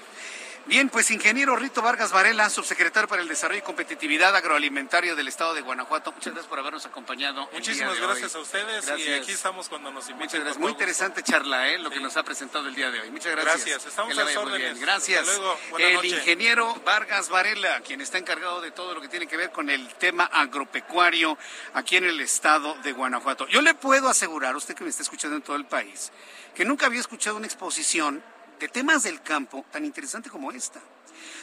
Bien, pues ingeniero Rito Vargas Varela, subsecretario para el Desarrollo y Competitividad Agroalimentaria del Estado de Guanajuato. Muchas gracias por habernos acompañado. Muchísimas gracias a ustedes y aquí estamos cuando nos inviten. Muchas gracias. Muy interesante charla, ¿eh? lo que nos ha presentado el día de hoy. Muchas gracias. Gracias, estamos a órdenes. Gracias. luego. el ingeniero Vargas Varela, quien está encargado de todo lo que tiene que ver con el tema agropecuario aquí en el Estado de Guanajuato. Yo le puedo asegurar, usted que me está escuchando en todo el país, que nunca había escuchado una exposición de temas del campo tan interesante como esta.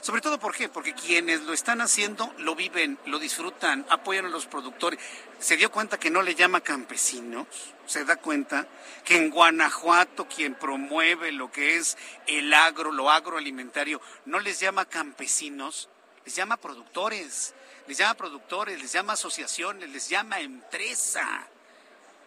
Sobre todo, ¿por qué? Porque quienes lo están haciendo lo viven, lo disfrutan, apoyan a los productores. ¿Se dio cuenta que no le llama campesinos? ¿Se da cuenta que en Guanajuato quien promueve lo que es el agro, lo agroalimentario, no les llama campesinos, les llama productores, les llama productores, les llama asociaciones, les llama empresa?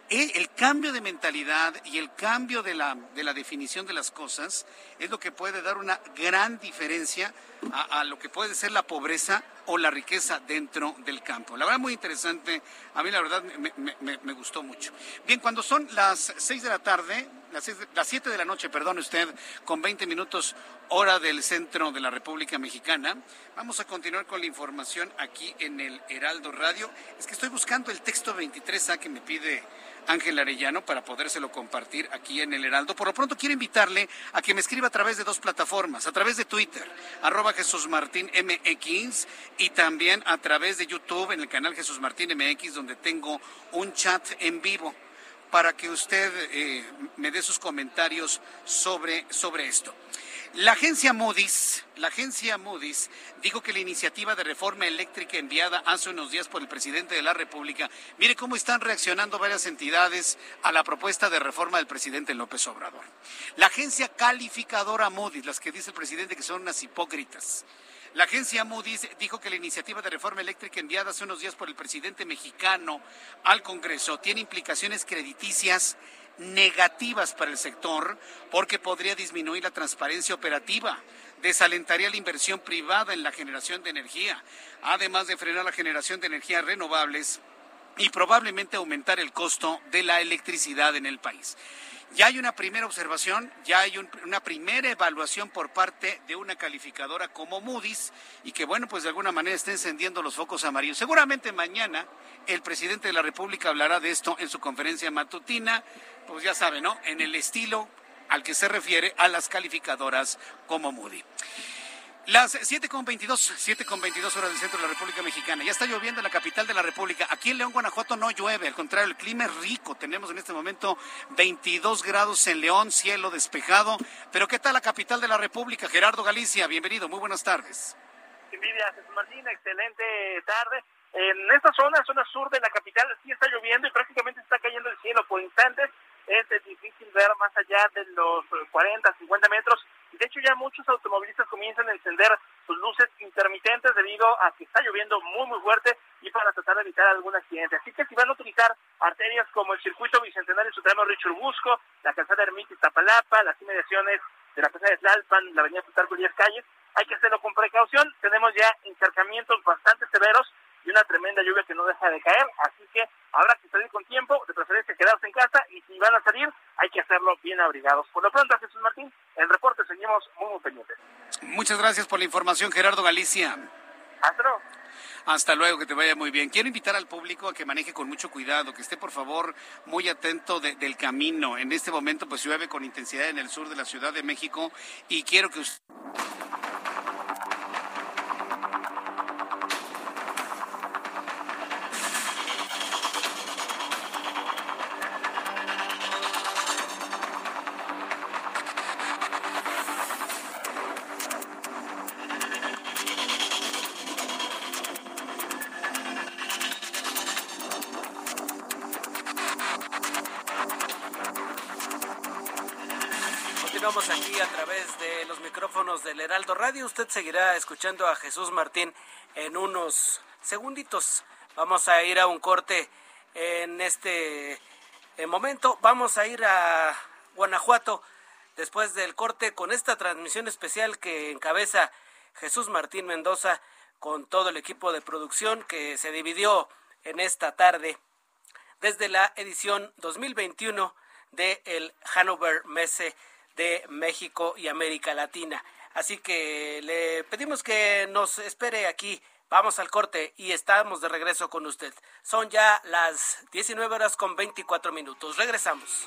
Eh, el cambio de mentalidad y el cambio de la, de la definición de las cosas es lo que puede dar una gran diferencia a, lo que puede ser la pobreza o la riqueza dentro del campo. La verdad, muy interesante. A mí, la verdad, me, gustó mucho. Bien, cuando son las seis de la tarde, las, las siete de la noche, perdón usted, con 20 minutos hora del centro de la República Mexicana, vamos a continuar con la información aquí en el Heraldo Radio. Es que estoy buscando el texto 23A que me pide Ángel Arellano para podérselo compartir aquí en el Heraldo. Por lo pronto quiero invitarle a que me escriba a través de dos plataformas, a través de Twitter, arroba Jesús Martín MX y también a través de YouTube en el canal Jesús Martín MX donde tengo un chat en vivo para que usted eh, me dé sus comentarios sobre, sobre esto. La agencia Moody's, la agencia Moody's dijo que la iniciativa de reforma eléctrica enviada hace unos días por el presidente de la República, mire cómo están reaccionando varias entidades a la propuesta de reforma del presidente López Obrador. La agencia calificadora Moody's, las que dice el presidente que son unas hipócritas. La agencia Moody's dijo que la iniciativa de reforma eléctrica enviada hace unos días por el presidente mexicano al Congreso tiene implicaciones crediticias negativas para el sector porque podría disminuir la transparencia operativa, desalentaría la inversión privada en la generación de energía, además de frenar la generación de energías renovables y probablemente aumentar el costo de la electricidad en el país. Ya hay una primera observación, ya hay una primera evaluación por parte de una calificadora como Moody's y que bueno, pues de alguna manera está encendiendo los focos amarillos. Seguramente mañana El presidente de la República hablará de esto en su conferencia matutina, pues ya sabe, ¿no? En el estilo al que se refiere a las calificadoras como Moody. Las 7.22, 7.22 horas del centro de la República Mexicana. Ya está lloviendo en la capital de la República. Aquí en León, Guanajuato no llueve, al contrario, el clima es rico. Tenemos en este momento 22 grados en León, cielo despejado. Pero ¿qué tal la capital de la República? Gerardo Galicia, bienvenido, muy buenas tardes. Jesús Martín, excelente tarde. En esta zona, zona sur de la capital, sí está lloviendo y prácticamente está cayendo el cielo por instantes. Es difícil ver más allá de los 40, 50 metros de hecho, ya muchos automovilistas comienzan a encender sus luces intermitentes debido a que está lloviendo muy, muy fuerte y para tratar de evitar algún accidente. Así que si van a utilizar arterias como el circuito bicentenario Supremo Richard Busco, la calzada Ermita Tapalapa, las inmediaciones de la plaza de Tlalpan, la avenida Plutarco 10 calles, hay que hacerlo con precaución. Tenemos ya encharcamientos bastante severos y una tremenda lluvia que no deja de caer, así que habrá que salir con tiempo, de preferencia quedarse en casa y si van a salir hay que hacerlo bien abrigados. Por lo pronto, Jesús Martín, el reporte seguimos muy, muy pendientes. Muchas gracias por la información, Gerardo Galicia. Hasta luego. Hasta luego, que te vaya muy bien. Quiero invitar al público a que maneje con mucho cuidado, que esté por favor muy atento del camino. En este momento pues llueve con intensidad en el sur de la Ciudad de México y quiero que usted... seguirá escuchando a Jesús Martín en unos segunditos. Vamos a ir a un corte en este momento. Vamos a ir a Guanajuato después del corte con esta transmisión especial que encabeza Jesús Martín Mendoza con todo el equipo de producción que se dividió en esta tarde desde la edición 2021 de el Hanover Messe de México y América Latina. Así que le pedimos que nos espere aquí. Vamos al corte y estamos de regreso con usted. Son ya las 19 horas con 24 minutos. Regresamos.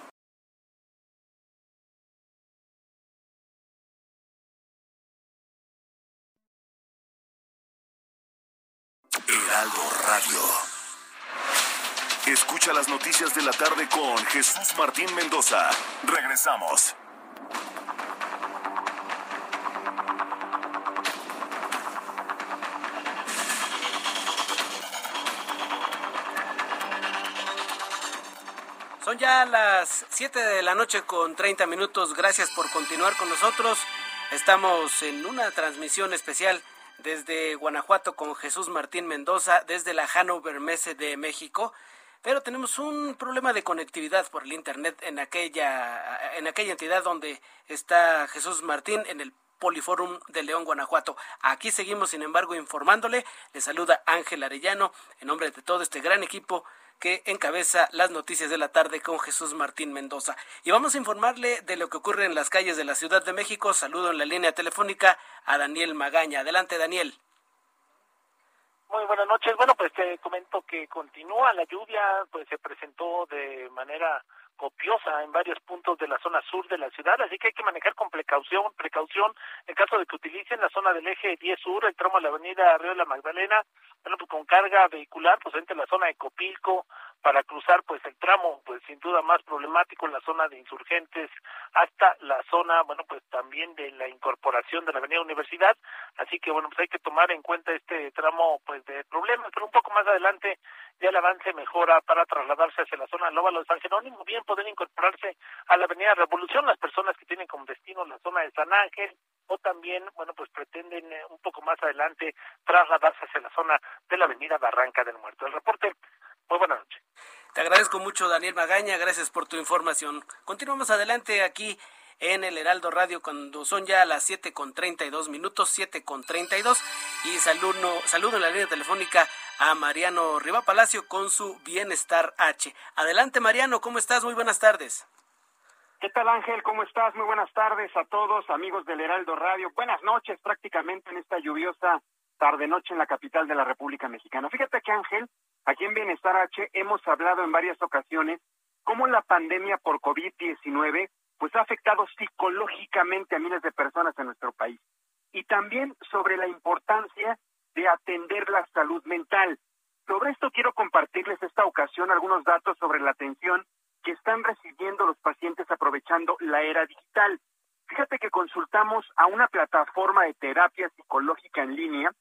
Noticias de la tarde con Jesús Martín Mendoza. Regresamos. Son ya las 7 de la noche con 30 minutos. Gracias por continuar con nosotros. Estamos en una transmisión especial desde Guanajuato con Jesús Martín Mendoza, desde la Hanover Messe de México. Pero tenemos un problema de conectividad por el internet en aquella, en aquella entidad donde está Jesús Martín, en el Poliforum de León, Guanajuato. Aquí seguimos, sin embargo, informándole. Le saluda Ángel Arellano, en nombre de todo este gran equipo que encabeza las noticias de la tarde con Jesús Martín Mendoza. Y vamos a informarle de lo que ocurre en las calles de la Ciudad de México. Saludo en la línea telefónica a Daniel Magaña. Adelante, Daniel. Muy buenas noches. Bueno, pues te comento que continúa la lluvia, pues se presentó de manera copiosa en varios puntos de la zona sur de la ciudad, así que hay que manejar con precaución, precaución en caso de que utilicen la zona del eje 10 sur, el tramo a la avenida Río de la Magdalena, bueno, pues con carga vehicular, pues entre la zona de Copilco, para cruzar pues el tramo pues sin duda más problemático en la zona de insurgentes hasta la zona bueno pues también de la incorporación de la avenida Universidad. Así que bueno pues hay que tomar en cuenta este tramo pues de problemas pero un poco más adelante ya el avance mejora para trasladarse hacia la zona del Óvalo de San Jerónimo. Bien poder incorporarse a la avenida Revolución las personas que tienen como destino la zona de San Ángel o también bueno pues pretenden eh, un poco más adelante trasladarse hacia la zona de la avenida Barranca del Muerto. El reporte muy buenas noches te agradezco mucho, Daniel Magaña. Gracias por tu información. Continuamos adelante aquí en el Heraldo Radio cuando son ya las siete con treinta y dos minutos, siete con treinta y dos. Y saludo, saludo en la línea telefónica a Mariano Riva Palacio con su Bienestar H. Adelante, Mariano, ¿cómo estás? Muy buenas tardes. ¿Qué tal Ángel? ¿Cómo estás? Muy buenas tardes a todos, amigos del Heraldo Radio. Buenas noches prácticamente en esta lluviosa tarde-noche en la capital de la República Mexicana. Fíjate que Ángel, Aquí en Bienestar H hemos hablado en varias ocasiones cómo la pandemia por COVID-19 pues ha afectado psicológicamente a miles de personas en nuestro país y también sobre la importancia de atender la salud mental. Sobre esto quiero compartirles esta ocasión algunos datos sobre la atención que están recibiendo los pacientes aprovechando la era digital. Fíjate que consultamos a una plataforma de terapia psicológica en línea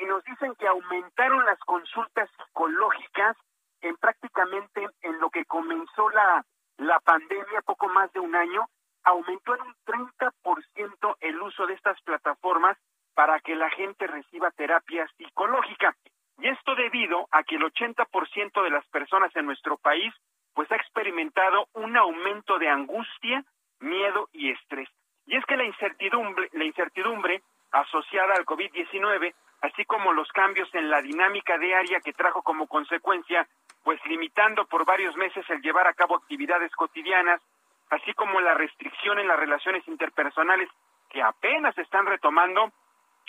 y nos dicen que aumentaron las consultas psicológicas en prácticamente en lo que comenzó la, la pandemia, poco más de un año, aumentó en un 30% el uso de estas plataformas para que la gente reciba terapia psicológica. Y esto debido a que el 80% de las personas en nuestro país pues ha experimentado un aumento de angustia, miedo y estrés. Y es que la incertidumbre, la incertidumbre asociada al COVID-19 así como los cambios en la dinámica diaria que trajo como consecuencia, pues limitando por varios meses el llevar a cabo actividades cotidianas, así como la restricción en las relaciones interpersonales que apenas están retomando,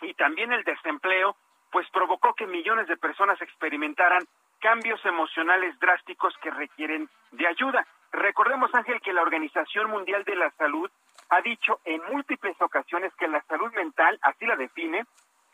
y también el desempleo, pues provocó que millones de personas experimentaran cambios emocionales drásticos que requieren de ayuda. Recordemos, Ángel, que la Organización Mundial de la Salud ha dicho en múltiples ocasiones que la salud mental, así la define,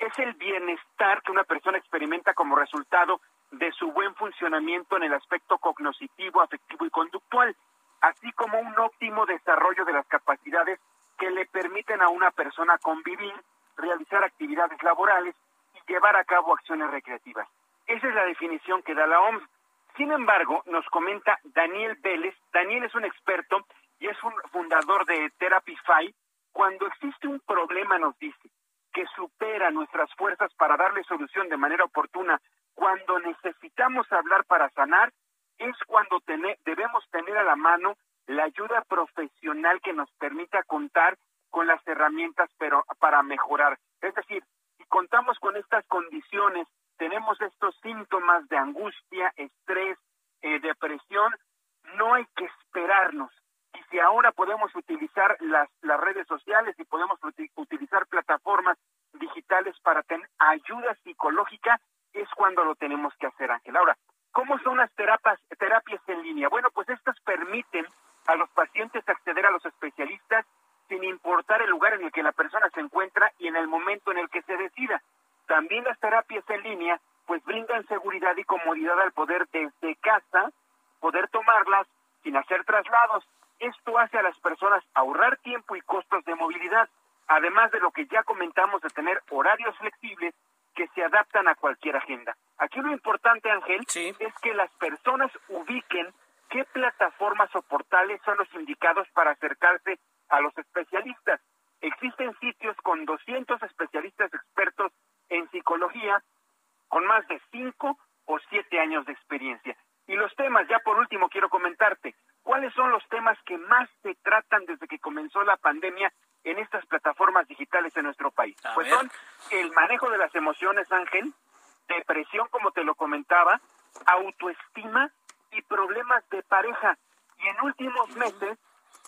es el bienestar que una persona experimenta como resultado de su buen funcionamiento en el aspecto cognoscitivo, afectivo y conductual, así como un óptimo desarrollo de las capacidades que le permiten a una persona convivir, realizar actividades laborales y llevar a cabo acciones recreativas. Esa es la definición que da la OMS. Sin embargo, nos comenta Daniel Vélez, Daniel es un experto y es un fundador de Therapify, cuando existe un problema, nos dice, que supera nuestras fuerzas para darle solución de manera oportuna, cuando necesitamos hablar para sanar, es cuando debemos tener a la mano la ayuda profesional que nos permita contar con las herramientas para mejorar. Es decir, si contamos con estas condiciones, tenemos estos síntomas de angustia, estrés, eh, depresión, no hay que esperarnos. Y si ahora podemos utilizar las, las redes sociales y podemos utilizar plataformas digitales para tener ayuda psicológica, es cuando lo tenemos que hacer, Ángel. Ahora, ¿cómo son las terapias, terapias en línea? Bueno, pues estas permiten a los pacientes acceder a los especialistas sin importar el lugar en el que la persona se encuentra y en el momento en el que se decida. También las terapias en línea pues brindan seguridad y comodidad al poder desde casa poder tomarlas sin hacer traslados. Esto hace a las personas ahorrar tiempo y costos de movilidad además de lo que ya comentamos de tener horarios flexibles que se adaptan a cualquier agenda. Aquí lo importante, Ángel, es que las personas ubiquen qué plataformas o portales son los indicados para acercarse a los especialistas. Existen sitios con 200 especialistas expertos en psicología con más de 5 o 7 años de experiencia. Y los temas, ya por último quiero comentarte, ¿cuáles son los temas que más se tratan desde que comenzó la pandemia en estas plataformas digitales en nuestro país? pues son el manejo de las emociones, Ángel, depresión, como te lo comentaba, autoestima y problemas de pareja. Y en últimos meses,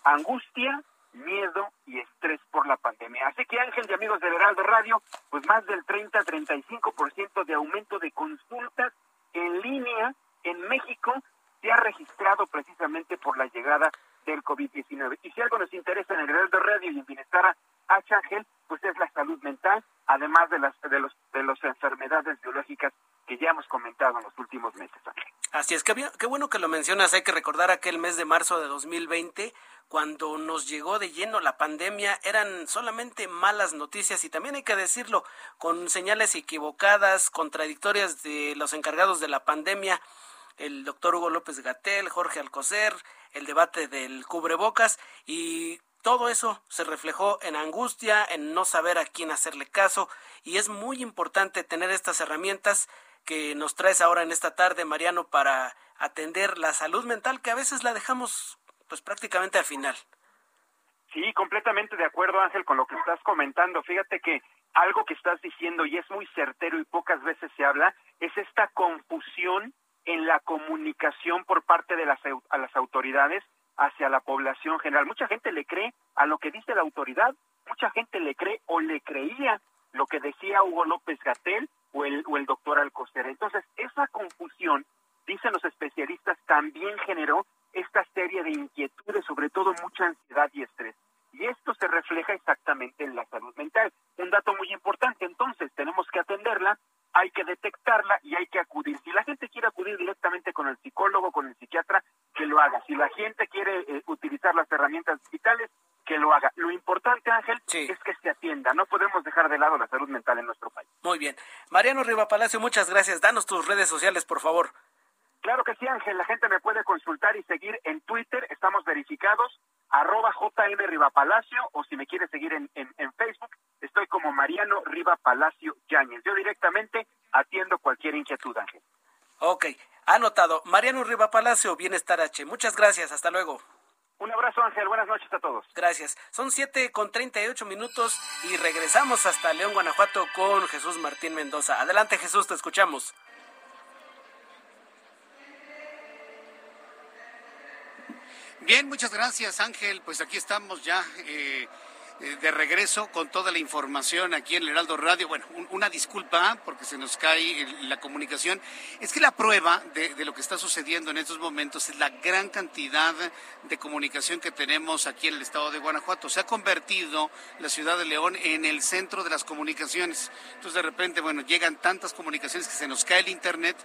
angustia, miedo y estrés por la pandemia. Así que Ángel y amigos de Heraldo Radio, pues más del 30-35% de aumento de consultas en línea en México se ha registrado precisamente por la llegada del COVID-19. Y si algo nos interesa en el de Radio y en Bienestar H. Ángel, pues es la salud mental, además de las de los de las enfermedades biológicas que ya hemos comentado en los últimos meses. Así es, que qué bueno que lo mencionas. Hay que recordar aquel mes de marzo de 2020 cuando nos llegó de lleno la pandemia eran solamente malas noticias y también hay que decirlo con señales equivocadas, contradictorias de los encargados de la pandemia, el doctor Hugo López Gatel, Jorge Alcocer, el debate del cubrebocas y todo eso se reflejó en angustia, en no saber a quién hacerle caso y es muy importante tener estas herramientas que nos traes ahora en esta tarde, Mariano, para atender la salud mental que a veces la dejamos pues prácticamente al final. Sí, completamente de acuerdo, Ángel, con lo que estás comentando. Fíjate que algo que estás diciendo y es muy certero y pocas veces se habla es esta confusión en la comunicación por parte de las, las autoridades hacia la población general. Mucha gente le cree a lo que dice la autoridad, mucha gente le cree o le creía lo que decía Hugo López Gatel o el, o el doctor Alcocer. Entonces, esa confusión, dicen los especialistas, también generó esta serie de inquietudes, sobre todo mucha ansiedad y estrés. Y esto se refleja exactamente en la salud mental. Un dato muy importante, entonces, tenemos que atenderla, hay que detectarla y hay que acudir. Si la gente quiere acudir directamente con el psicólogo, con el psiquiatra, que lo haga. Si la gente quiere eh, utilizar las herramientas digitales, que lo haga. Lo importante, Ángel, es que se atienda. No podemos dejar de lado la salud mental en nuestro país. Muy bien. Mariano Riva Palacio, muchas gracias. Danos tus redes sociales, por favor. Claro que sí, Ángel. La gente me puede consultar y seguir en Twitter. Estamos verificados. Arroba JM Riva Palacio. O si me quiere seguir en, en, Facebook, estoy como Mariano Riva Palacio Yáñez. Yo directamente atiendo cualquier inquietud, Ángel. Ok. Anotado. Mariano Riva Palacio, Bienestar H. Muchas gracias. Hasta luego. Un abrazo, Ángel. Buenas noches a todos. Gracias. Son siete con treinta y ocho minutos y regresamos hasta León, Guanajuato con Jesús Martín Mendoza. Adelante, Jesús, te escuchamos. Bien, muchas gracias Ángel. Pues aquí estamos ya eh, eh, de regreso con toda la información aquí en el Heraldo Radio. Bueno, una disculpa porque se nos cae la comunicación. Es que la prueba de, de, lo que está sucediendo en estos momentos es la gran cantidad de comunicación que tenemos aquí en el estado de Guanajuato. Se ha convertido la ciudad de León en el centro de las comunicaciones. Entonces de repente, bueno, llegan tantas comunicaciones que se nos cae el Internet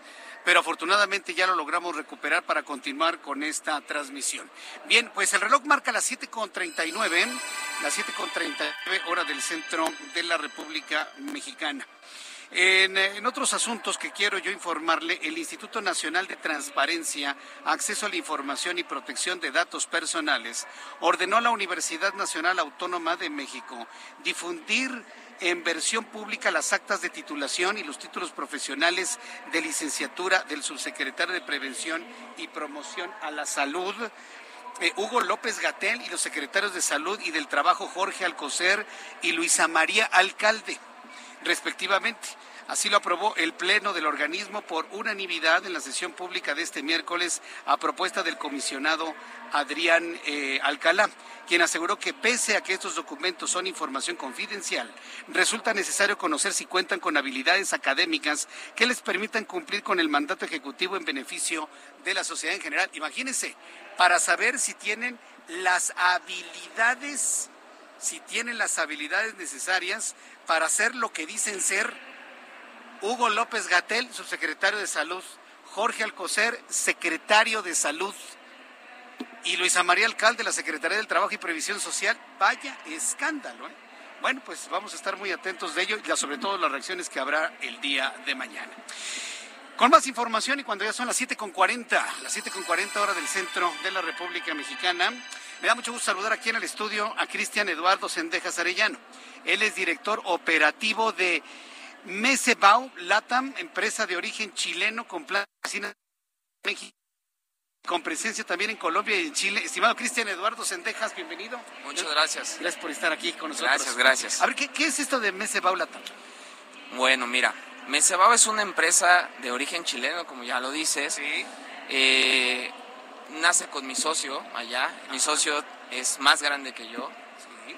pero afortunadamente ya lo logramos recuperar para continuar con esta transmisión. Bien, pues el reloj marca las 7.39, las 7.39 hora del centro de la República Mexicana. En, en, otros asuntos que quiero yo informarle, el Instituto Nacional de Transparencia, Acceso a la Información y Protección de Datos Personales ordenó a la Universidad Nacional Autónoma de México difundir en versión pública las actas de titulación y los títulos profesionales de licenciatura del subsecretario de Prevención y Promoción a la Salud, eh, Hugo López Gatel, y los secretarios de Salud y del Trabajo Jorge Alcocer y Luisa María Alcalde, respectivamente. Así lo aprobó el Pleno del organismo por unanimidad en la sesión pública de este miércoles a propuesta del comisionado Adrián eh, Alcalá, quien aseguró que pese a que estos documentos son información confidencial, resulta necesario conocer si cuentan con habilidades académicas que les permitan cumplir con el mandato ejecutivo en beneficio de la sociedad en general. Imagínense, para saber si tienen las habilidades, si tienen las habilidades necesarias para hacer lo que dicen ser Hugo López Gatel, subsecretario de Salud, Jorge Alcocer, secretario de Salud, y Luisa María Alcalde, la Secretaría del Trabajo y Previsión Social. Vaya escándalo. ¿eh? Bueno, pues vamos a estar muy atentos de ello y sobre todo las reacciones que habrá el día de mañana. Con más información y cuando ya son las 7.40, las 7.40 horas del centro de la República Mexicana, me da mucho gusto saludar aquí en el estudio a Cristian Eduardo Sendejas Arellano. Él es director operativo de Mesebau Latam, empresa de origen chileno con plan de México con presencia también en Colombia y en Chile. Estimado Cristian Eduardo Sendejas, bienvenido. Muchas gracias. Gracias por estar aquí con nosotros. Gracias, gracias. A ver, ¿qué, es esto de Mesebau Latam? Bueno, mira, Mesebau es una empresa de origen chileno, como ya lo dices. Sí. Eh, nace con mi socio allá. Mi socio es más grande que yo.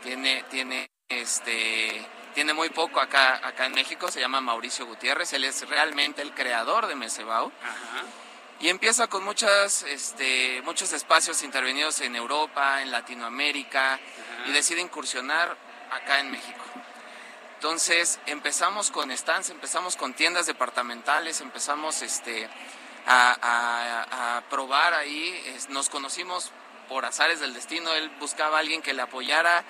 Tiene, tiene este tiene muy poco acá, acá en México, se llama Mauricio Gutiérrez, él es realmente el creador de Mesebau. Y empieza con muchas, este, muchos espacios intervenidos en Europa, en Latinoamérica, y decide incursionar acá en México. Entonces empezamos con stands, empezamos con tiendas departamentales, empezamos este, a, probar ahí. nos conocimos por azares del destino, él buscaba a alguien que le apoyara.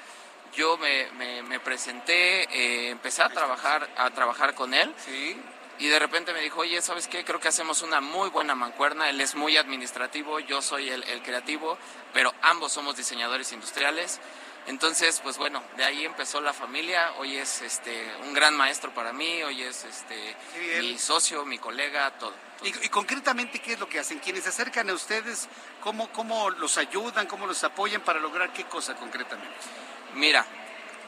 Yo me, me, presenté, eh, empecé a trabajar, a trabajar con él. Y de repente me dijo, oye, ¿sabes qué? Creo que hacemos una muy buena mancuerna. Él es muy administrativo, yo soy el, el creativo, pero ambos somos diseñadores industriales. Entonces, pues bueno, de ahí empezó la familia. Hoy es este un gran maestro para mí, hoy es este mi socio, mi colega, todo. Y, concretamente, ¿qué es lo que hacen? Quienes se acercan a ustedes, ¿cómo, ¿cómo los ayudan, cómo los apoyan para lograr qué cosa concretamente? Mira,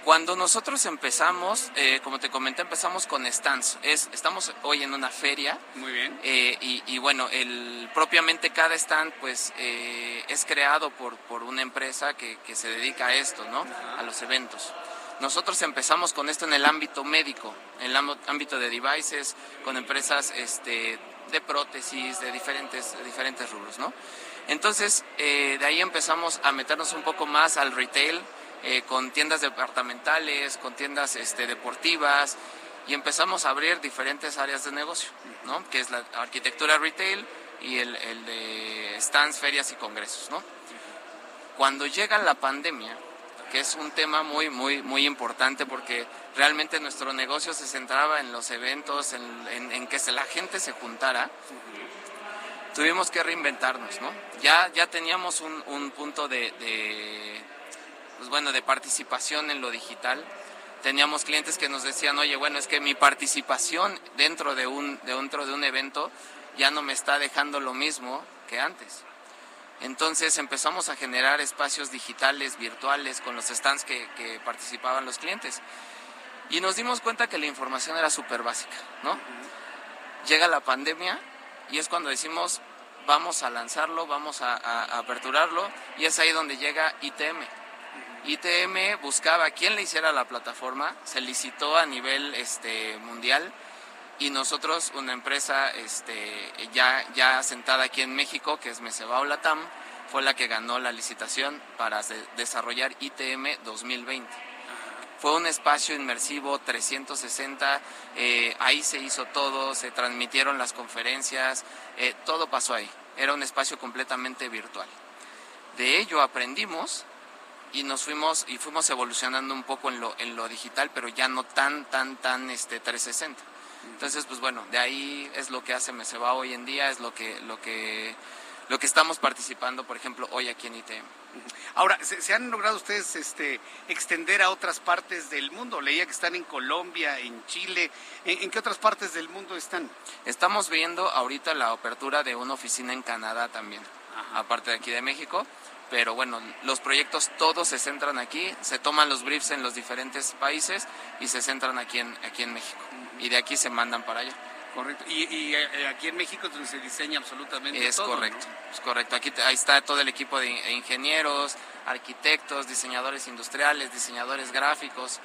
cuando nosotros empezamos, eh, como te comenté, empezamos con stands. Es, estamos hoy en una feria. Muy bien. Eh, y, bueno, el, propiamente cada stand pues eh, es creado por, por una empresa que, que, se dedica a esto, ¿no? A los eventos. Nosotros empezamos con esto en el ámbito médico, en el ámbito de devices, con empresas este, de prótesis, de diferentes, de diferentes rubros, ¿no? Entonces, de ahí empezamos a meternos un poco más al retail, eh, con tiendas departamentales, con tiendas este, deportivas y empezamos a abrir diferentes áreas de negocio, ¿no? que es la arquitectura retail y el, de stands, ferias y congresos. ¿no? Cuando llega la pandemia, que es un tema muy, muy, muy importante porque realmente nuestro negocio se centraba en los eventos, en, que la gente se juntara, tuvimos que reinventarnos, ¿no? Ya, ya teníamos un, punto de pues bueno, de participación en lo digital. Teníamos clientes que nos decían, oye, bueno, es que mi participación dentro de un, dentro de un evento ya no me está dejando lo mismo que antes. Entonces empezamos a generar espacios digitales, virtuales, con los stands que, participaban los clientes. Y nos dimos cuenta que la información era súper básica, ¿no? Llega la pandemia y es cuando decimos, vamos a lanzarlo, vamos a aperturarlo, y es ahí donde llega ITM. ITM buscaba quién le hiciera la plataforma, se licitó a nivel este, mundial y nosotros, una empresa este, ya, ya sentada aquí en México, que es Mesebao Latam, fue la que ganó la licitación para desarrollar ITM 2020. Fue un espacio inmersivo 360, eh, ahí se hizo todo, se transmitieron las conferencias, eh, todo pasó ahí. Era un espacio completamente virtual. De ello aprendimos y nos fuimos y fuimos evolucionando un poco en lo, en lo digital, pero ya no tan, tan, tan este 360. Entonces, pues bueno, de ahí es lo que hace Meseba hoy en día, es lo que, lo que, lo que estamos participando, por ejemplo, hoy aquí en ITM. Ahora, ¿se, han logrado ustedes este, extender a otras partes del mundo? Leía que están en Colombia, en Chile. ¿En, qué otras partes del mundo están? Estamos viendo ahorita la apertura de una oficina en Canadá también, aparte de aquí de México pero bueno, los proyectos todos se centran aquí, se toman los briefs en los diferentes países y se centran aquí en, aquí en México. Y de aquí se mandan para allá. Correcto. Y, eh, aquí en México se diseña absolutamente es Correcto, es correcto. Aquí ahí está todo el equipo de ingenieros, arquitectos, diseñadores industriales, diseñadores gráficos.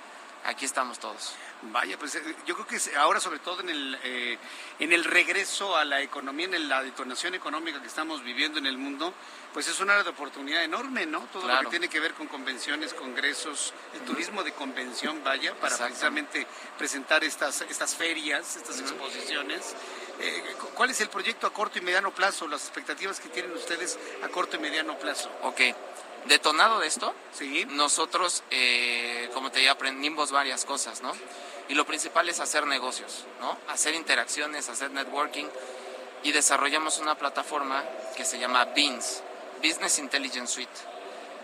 Aquí estamos todos. Vaya, pues eh, yo creo que ahora sobre todo en el, eh, en el regreso a la economía, en la detonación económica que estamos viviendo en el mundo, pues es una área de oportunidad enorme, ¿no? Todo lo que tiene que ver con convenciones, congresos, el turismo de convención, vaya, para precisamente presentar estas, estas ferias, estas exposiciones. Eh, ¿Cuál es el proyecto a corto y mediano plazo, las expectativas que tienen ustedes a corto y mediano plazo? Ok. Detonado de esto, ¿Sí? nosotros, eh, como te dije, aprendimos varias cosas, ¿no? Y lo principal es hacer negocios, ¿no? Hacer interacciones, hacer networking. Y desarrollamos una plataforma que se llama BINS, Business Intelligence Suite.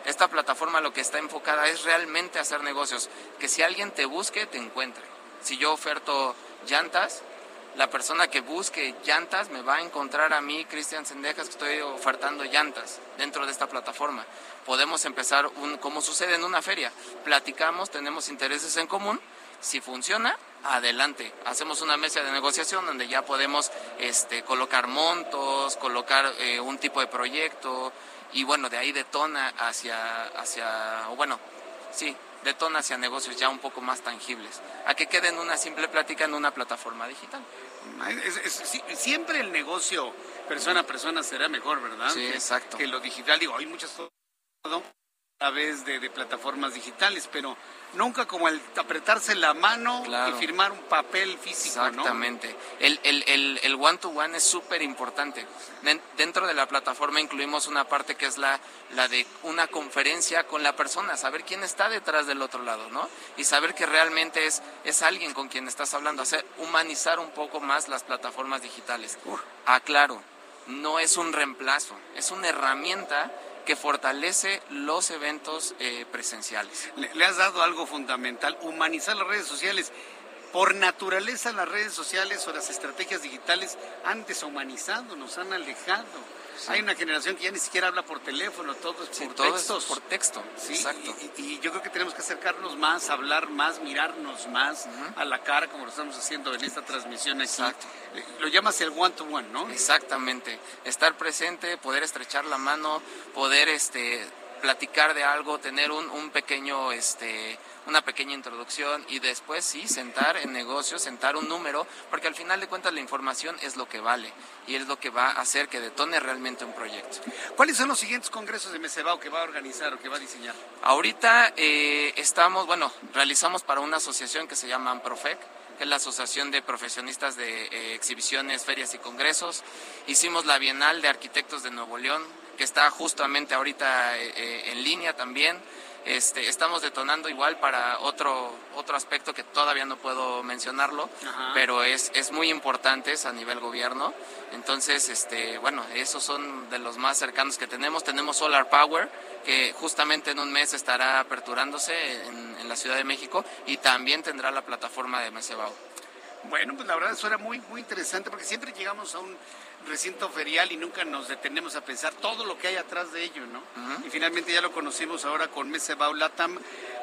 Esta plataforma lo que está enfocada es realmente hacer negocios, que si alguien te busque, te encuentre. Si yo oferto llantas, la persona que busque llantas me va a encontrar a mí, Cristian Sendejas, que estoy ofertando llantas dentro de esta plataforma. Podemos empezar, como sucede en una feria, platicamos, tenemos intereses en común, si funciona, adelante. Hacemos una mesa de negociación donde ya podemos este, colocar montos, colocar eh, un tipo de proyecto y bueno, de ahí detona hacia, hacia, bueno, sí, detona hacia negocios ya un poco más tangibles, a que quede en una simple plática en una plataforma digital. siempre el negocio persona a persona será mejor, ¿verdad? Sí, exacto. Que lo digital, digo, hay muchas través de, de plataformas digitales, pero nunca como el apretarse la mano Claro. y firmar un papel físico, Exactamente. El, el, el, el one-to-one es súper importante. Den- Dentro de la plataforma incluimos una parte que es la, la de una conferencia con la persona, saber quién está detrás del otro lado, ¿no? Y saber que realmente es, es alguien con quien estás hablando, hacer, humanizar un poco más las plataformas digitales. Aclaro, no es un reemplazo, es una herramienta que fortalece los eventos eh, presenciales. Le, le has dado algo fundamental, humanizar las redes sociales. Por naturaleza las redes sociales o las estrategias digitales han deshumanizado, nos han alejado. Hay una generación que ya ni siquiera habla por teléfono, todo es por todo es textos. por texto, Sí, exacto. Y, y yo creo que tenemos que acercarnos más, hablar más, mirarnos más a la cara, como lo estamos haciendo en esta transmisión aquí. Eh, Lo llamas el one to one, ¿no? Exactamente. Estar presente, poder estrechar la mano, poder este platicar de algo, tener un, un pequeño este una pequeña introducción y después sí sentar en negocios, sentar un número, porque al final de cuentas la información es lo que vale y es lo que va a hacer que detone realmente un proyecto. ¿Cuáles son los siguientes congresos de Mesebao que va a organizar o que va a diseñar? Ahorita eh, estamos, bueno, realizamos para una asociación que se llama AMPROFEC, que es la Asociación de Profesionistas de eh, Exhibiciones, Ferias y Congresos. Hicimos la Bienal de Arquitectos de Nuevo León, que está justamente ahorita eh, eh, en línea también. Este, estamos detonando igual para otro otro aspecto que todavía no puedo mencionarlo, Ajá. pero es, es muy importante es a nivel gobierno. Entonces, este, bueno, esos son de los más cercanos que tenemos. Tenemos Solar Power, que justamente en un mes estará aperturándose en, en la Ciudad de México y también tendrá la plataforma de Mesebao. Bueno, pues la verdad eso era muy, muy interesante porque siempre llegamos a un recinto ferial y nunca nos detenemos a pensar todo lo que hay atrás de ello, ¿no? Y finalmente ya lo conocimos ahora con Mesebao Latam,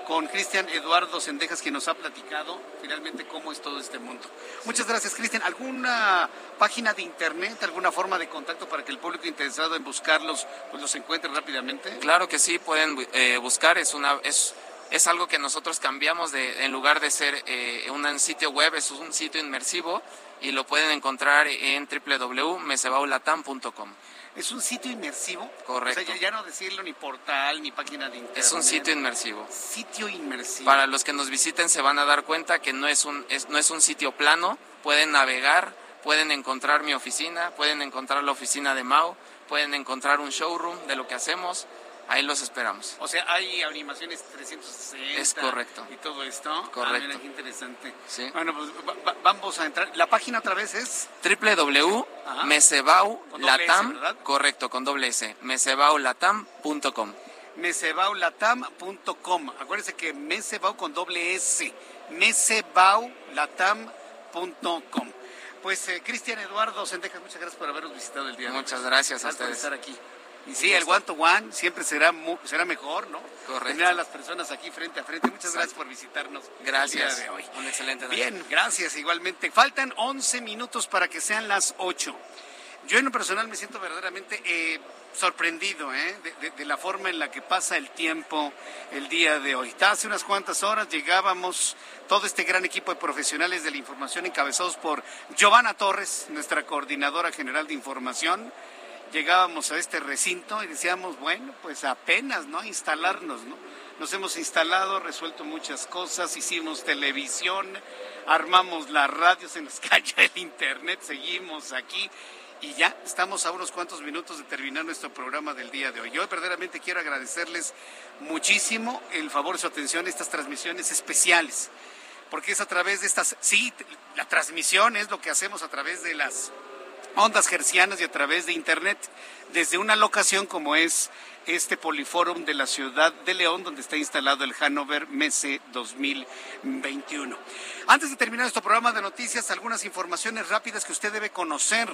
con Cristian Eduardo Sendejas, quien nos ha platicado finalmente cómo es todo este mundo. Muchas gracias, Cristian. ¿Alguna página de internet, alguna forma de contacto para que el público interesado en buscarlos pues los encuentre rápidamente? Claro que sí, pueden eh, buscar, es una es es algo que nosotros cambiamos de en lugar de ser eh, un sitio web, es un sitio inmersivo y lo pueden encontrar en www.mesebaulatam.com. ¿Es un sitio inmersivo? Correcto. O sea, ya, ya no decirlo ni portal, ni página de internet. Es un sitio inmersivo. Sitio inmersivo. Para los que nos visiten se van a dar cuenta que no es un es- no es un sitio plano, pueden navegar, pueden encontrar mi oficina, pueden encontrar la oficina de Mao, pueden encontrar un showroom de lo que hacemos. Ahí los esperamos. O sea, hay animaciones 360. Es correcto. Y todo esto. Correcto. Ah, mira, qué interesante. Sí. Bueno, pues va- va- vamos a entrar. La página otra vez es. www.mesebaulatam, correcto, con doble S, mesebaulatam.com. mesebaulatam.com. Acuérdense que mesebau con doble S. mesebaulatam.com. Pues, eh, Cristian Eduardo Sendejas, muchas gracias por habernos visitado el día de hoy. Muchas gracias a por ustedes. estar aquí. Y sí, el one to one siempre será mu- será mejor, ¿no? Correcto. Tener a las personas aquí frente a frente. Muchas gracias por visitarnos. Gracias. El día de hoy. Un excelente noche. Bien, gracias igualmente. Faltan 11 minutos para que sean las 8. Yo en lo personal me siento verdaderamente eh, sorprendido ¿eh? de, de- de la forma en la que pasa el tiempo el día de hoy. Hace unas cuantas horas llegábamos todo este gran equipo de profesionales de la información encabezados por Giovanna Torres, nuestra coordinadora general de información. Llegábamos a este recinto y decíamos, bueno, pues apenas, ¿no? Instalarnos, ¿no? Nos hemos instalado, resuelto muchas cosas, hicimos televisión, armamos la radio, se nos cayó el internet, seguimos aquí y ya estamos a unos cuantos minutos de terminar nuestro programa del día de hoy. Yo verdaderamente quiero agradecerles muchísimo el favor de su atención a estas transmisiones especiales, porque es a través de estas, sí, la transmisión es lo que hacemos a través de las ondas gercianas y a través de internet desde una locación como es este Poliforum de la ciudad de León, donde está instalado el Hanover Messe 2021. Antes de terminar nuestro programa de noticias, algunas informaciones rápidas que usted debe conocer.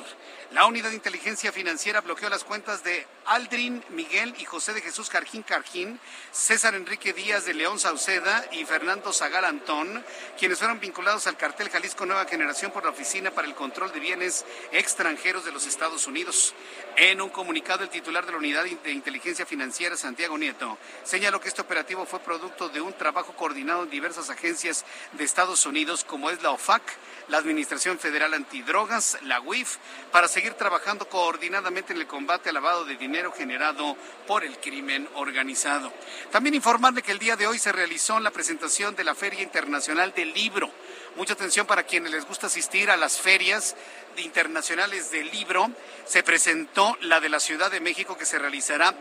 La Unidad de Inteligencia Financiera bloqueó las cuentas de Aldrin Miguel y José de Jesús Carjín Carjín, César Enrique Díaz de León Sauceda y Fernando Zagal Antón, quienes fueron vinculados al cartel Jalisco Nueva Generación por la Oficina para el Control de Bienes Extranjeros de los Estados Unidos. En un comunicado, el titular de la Unidad de Inteligencia Financiera, Santiago Nieto, señaló que este operativo fue producto de un trabajo coordinado en diversas agencias de Estados Unidos, como es la OFAC, la Administración Federal Antidrogas, la UIF, para seguir trabajando coordinadamente en el combate al lavado de dinero generado por el crimen organizado. También informarle que el día de hoy se realizó la presentación de la Feria Internacional del Libro. Mucha atención para quienes les gusta asistir a las ferias internacionales del libro. Se presentó la de la Ciudad de México que se realizará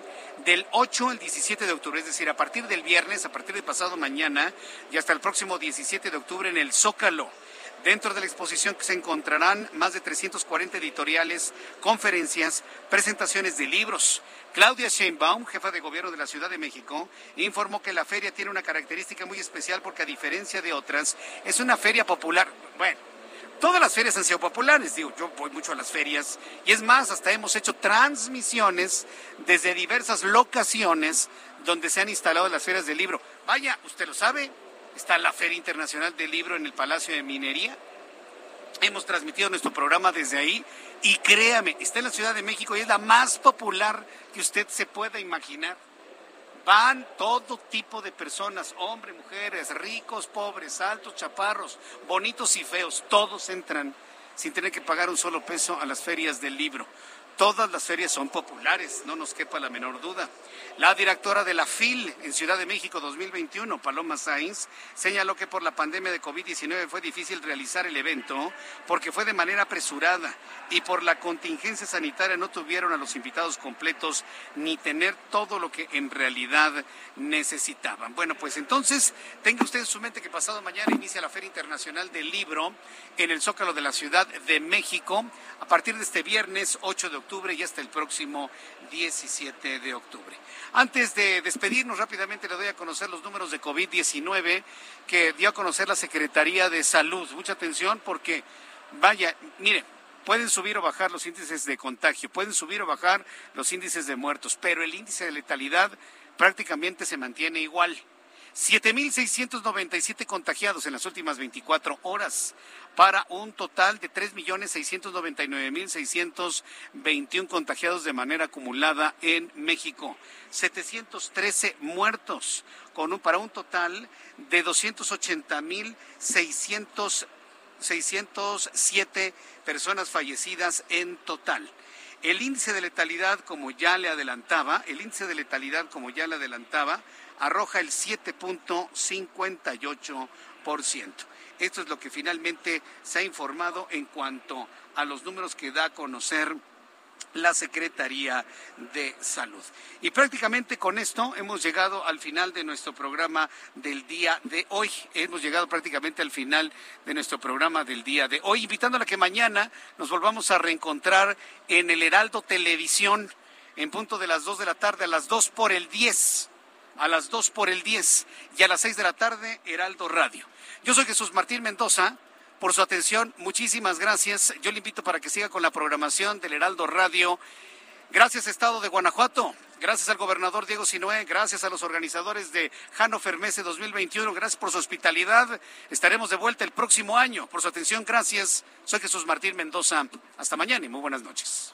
del 8 al 17 de octubre, es decir, a partir del viernes, a partir de pasado mañana y hasta el próximo 17 de octubre en el Zócalo. Dentro de la exposición se encontrarán más de 340 editoriales, conferencias, presentaciones de libros. Claudia Sheinbaum, jefa de gobierno de la Ciudad de México, informó que la feria tiene una característica muy especial porque a diferencia de otras, es una feria popular. Bueno, todas las ferias han sido populares, digo, yo voy mucho a las ferias y es más, hasta hemos hecho transmisiones desde diversas locaciones donde se han instalado las ferias del libro. Vaya, usted lo sabe, está la Feria Internacional del Libro en el Palacio de Minería. Hemos transmitido nuestro programa desde ahí y créame, está en la Ciudad de México y es la más popular que usted se pueda imaginar. Van todo tipo de personas, hombres, mujeres, ricos, pobres, altos, chaparros, bonitos y feos, todos entran sin tener que pagar un solo peso a las ferias del libro. Todas las ferias son populares, no nos quepa la menor duda. La directora de la FIL en Ciudad de México 2021, Paloma Sainz, señaló que por la pandemia de COVID-19 fue difícil realizar el evento porque fue de manera apresurada y por la contingencia sanitaria no tuvieron a los invitados completos ni tener todo lo que en realidad necesitaban. Bueno, pues entonces tenga usted en su mente que pasado mañana inicia la Feria Internacional del Libro en el Zócalo de la Ciudad de México a partir de este viernes 8 de octubre y hasta el próximo 17 de octubre. Antes de despedirnos rápidamente le doy a conocer los números de COVID-19 que dio a conocer la Secretaría de Salud. Mucha atención porque, vaya, mire, pueden subir o bajar los índices de contagio, pueden subir o bajar los índices de muertos, pero el índice de letalidad prácticamente se mantiene igual. 7.697 contagiados en las últimas 24 horas para un total de 3.699.621 contagiados de manera acumulada en México. 713 muertos con un, para un total de 280.607 personas fallecidas en total. El índice de letalidad, como ya le adelantaba, el índice de letalidad, como ya le adelantaba, arroja el 7.58%. Esto es lo que finalmente se ha informado en cuanto a los números que da a conocer la Secretaría de Salud. Y prácticamente con esto hemos llegado al final de nuestro programa del día de hoy. Hemos llegado prácticamente al final de nuestro programa del día de hoy, invitándola a que mañana nos volvamos a reencontrar en el Heraldo Televisión en punto de las 2 de la tarde, a las 2 por el 10 a las 2 por el 10 y a las 6 de la tarde Heraldo Radio. Yo soy Jesús Martín Mendoza. Por su atención, muchísimas gracias. Yo le invito para que siga con la programación del Heraldo Radio. Gracias, Estado de Guanajuato. Gracias al gobernador Diego Sinué. Gracias a los organizadores de Fermese 2021. Gracias por su hospitalidad. Estaremos de vuelta el próximo año. Por su atención, gracias. Soy Jesús Martín Mendoza. Hasta mañana y muy buenas noches.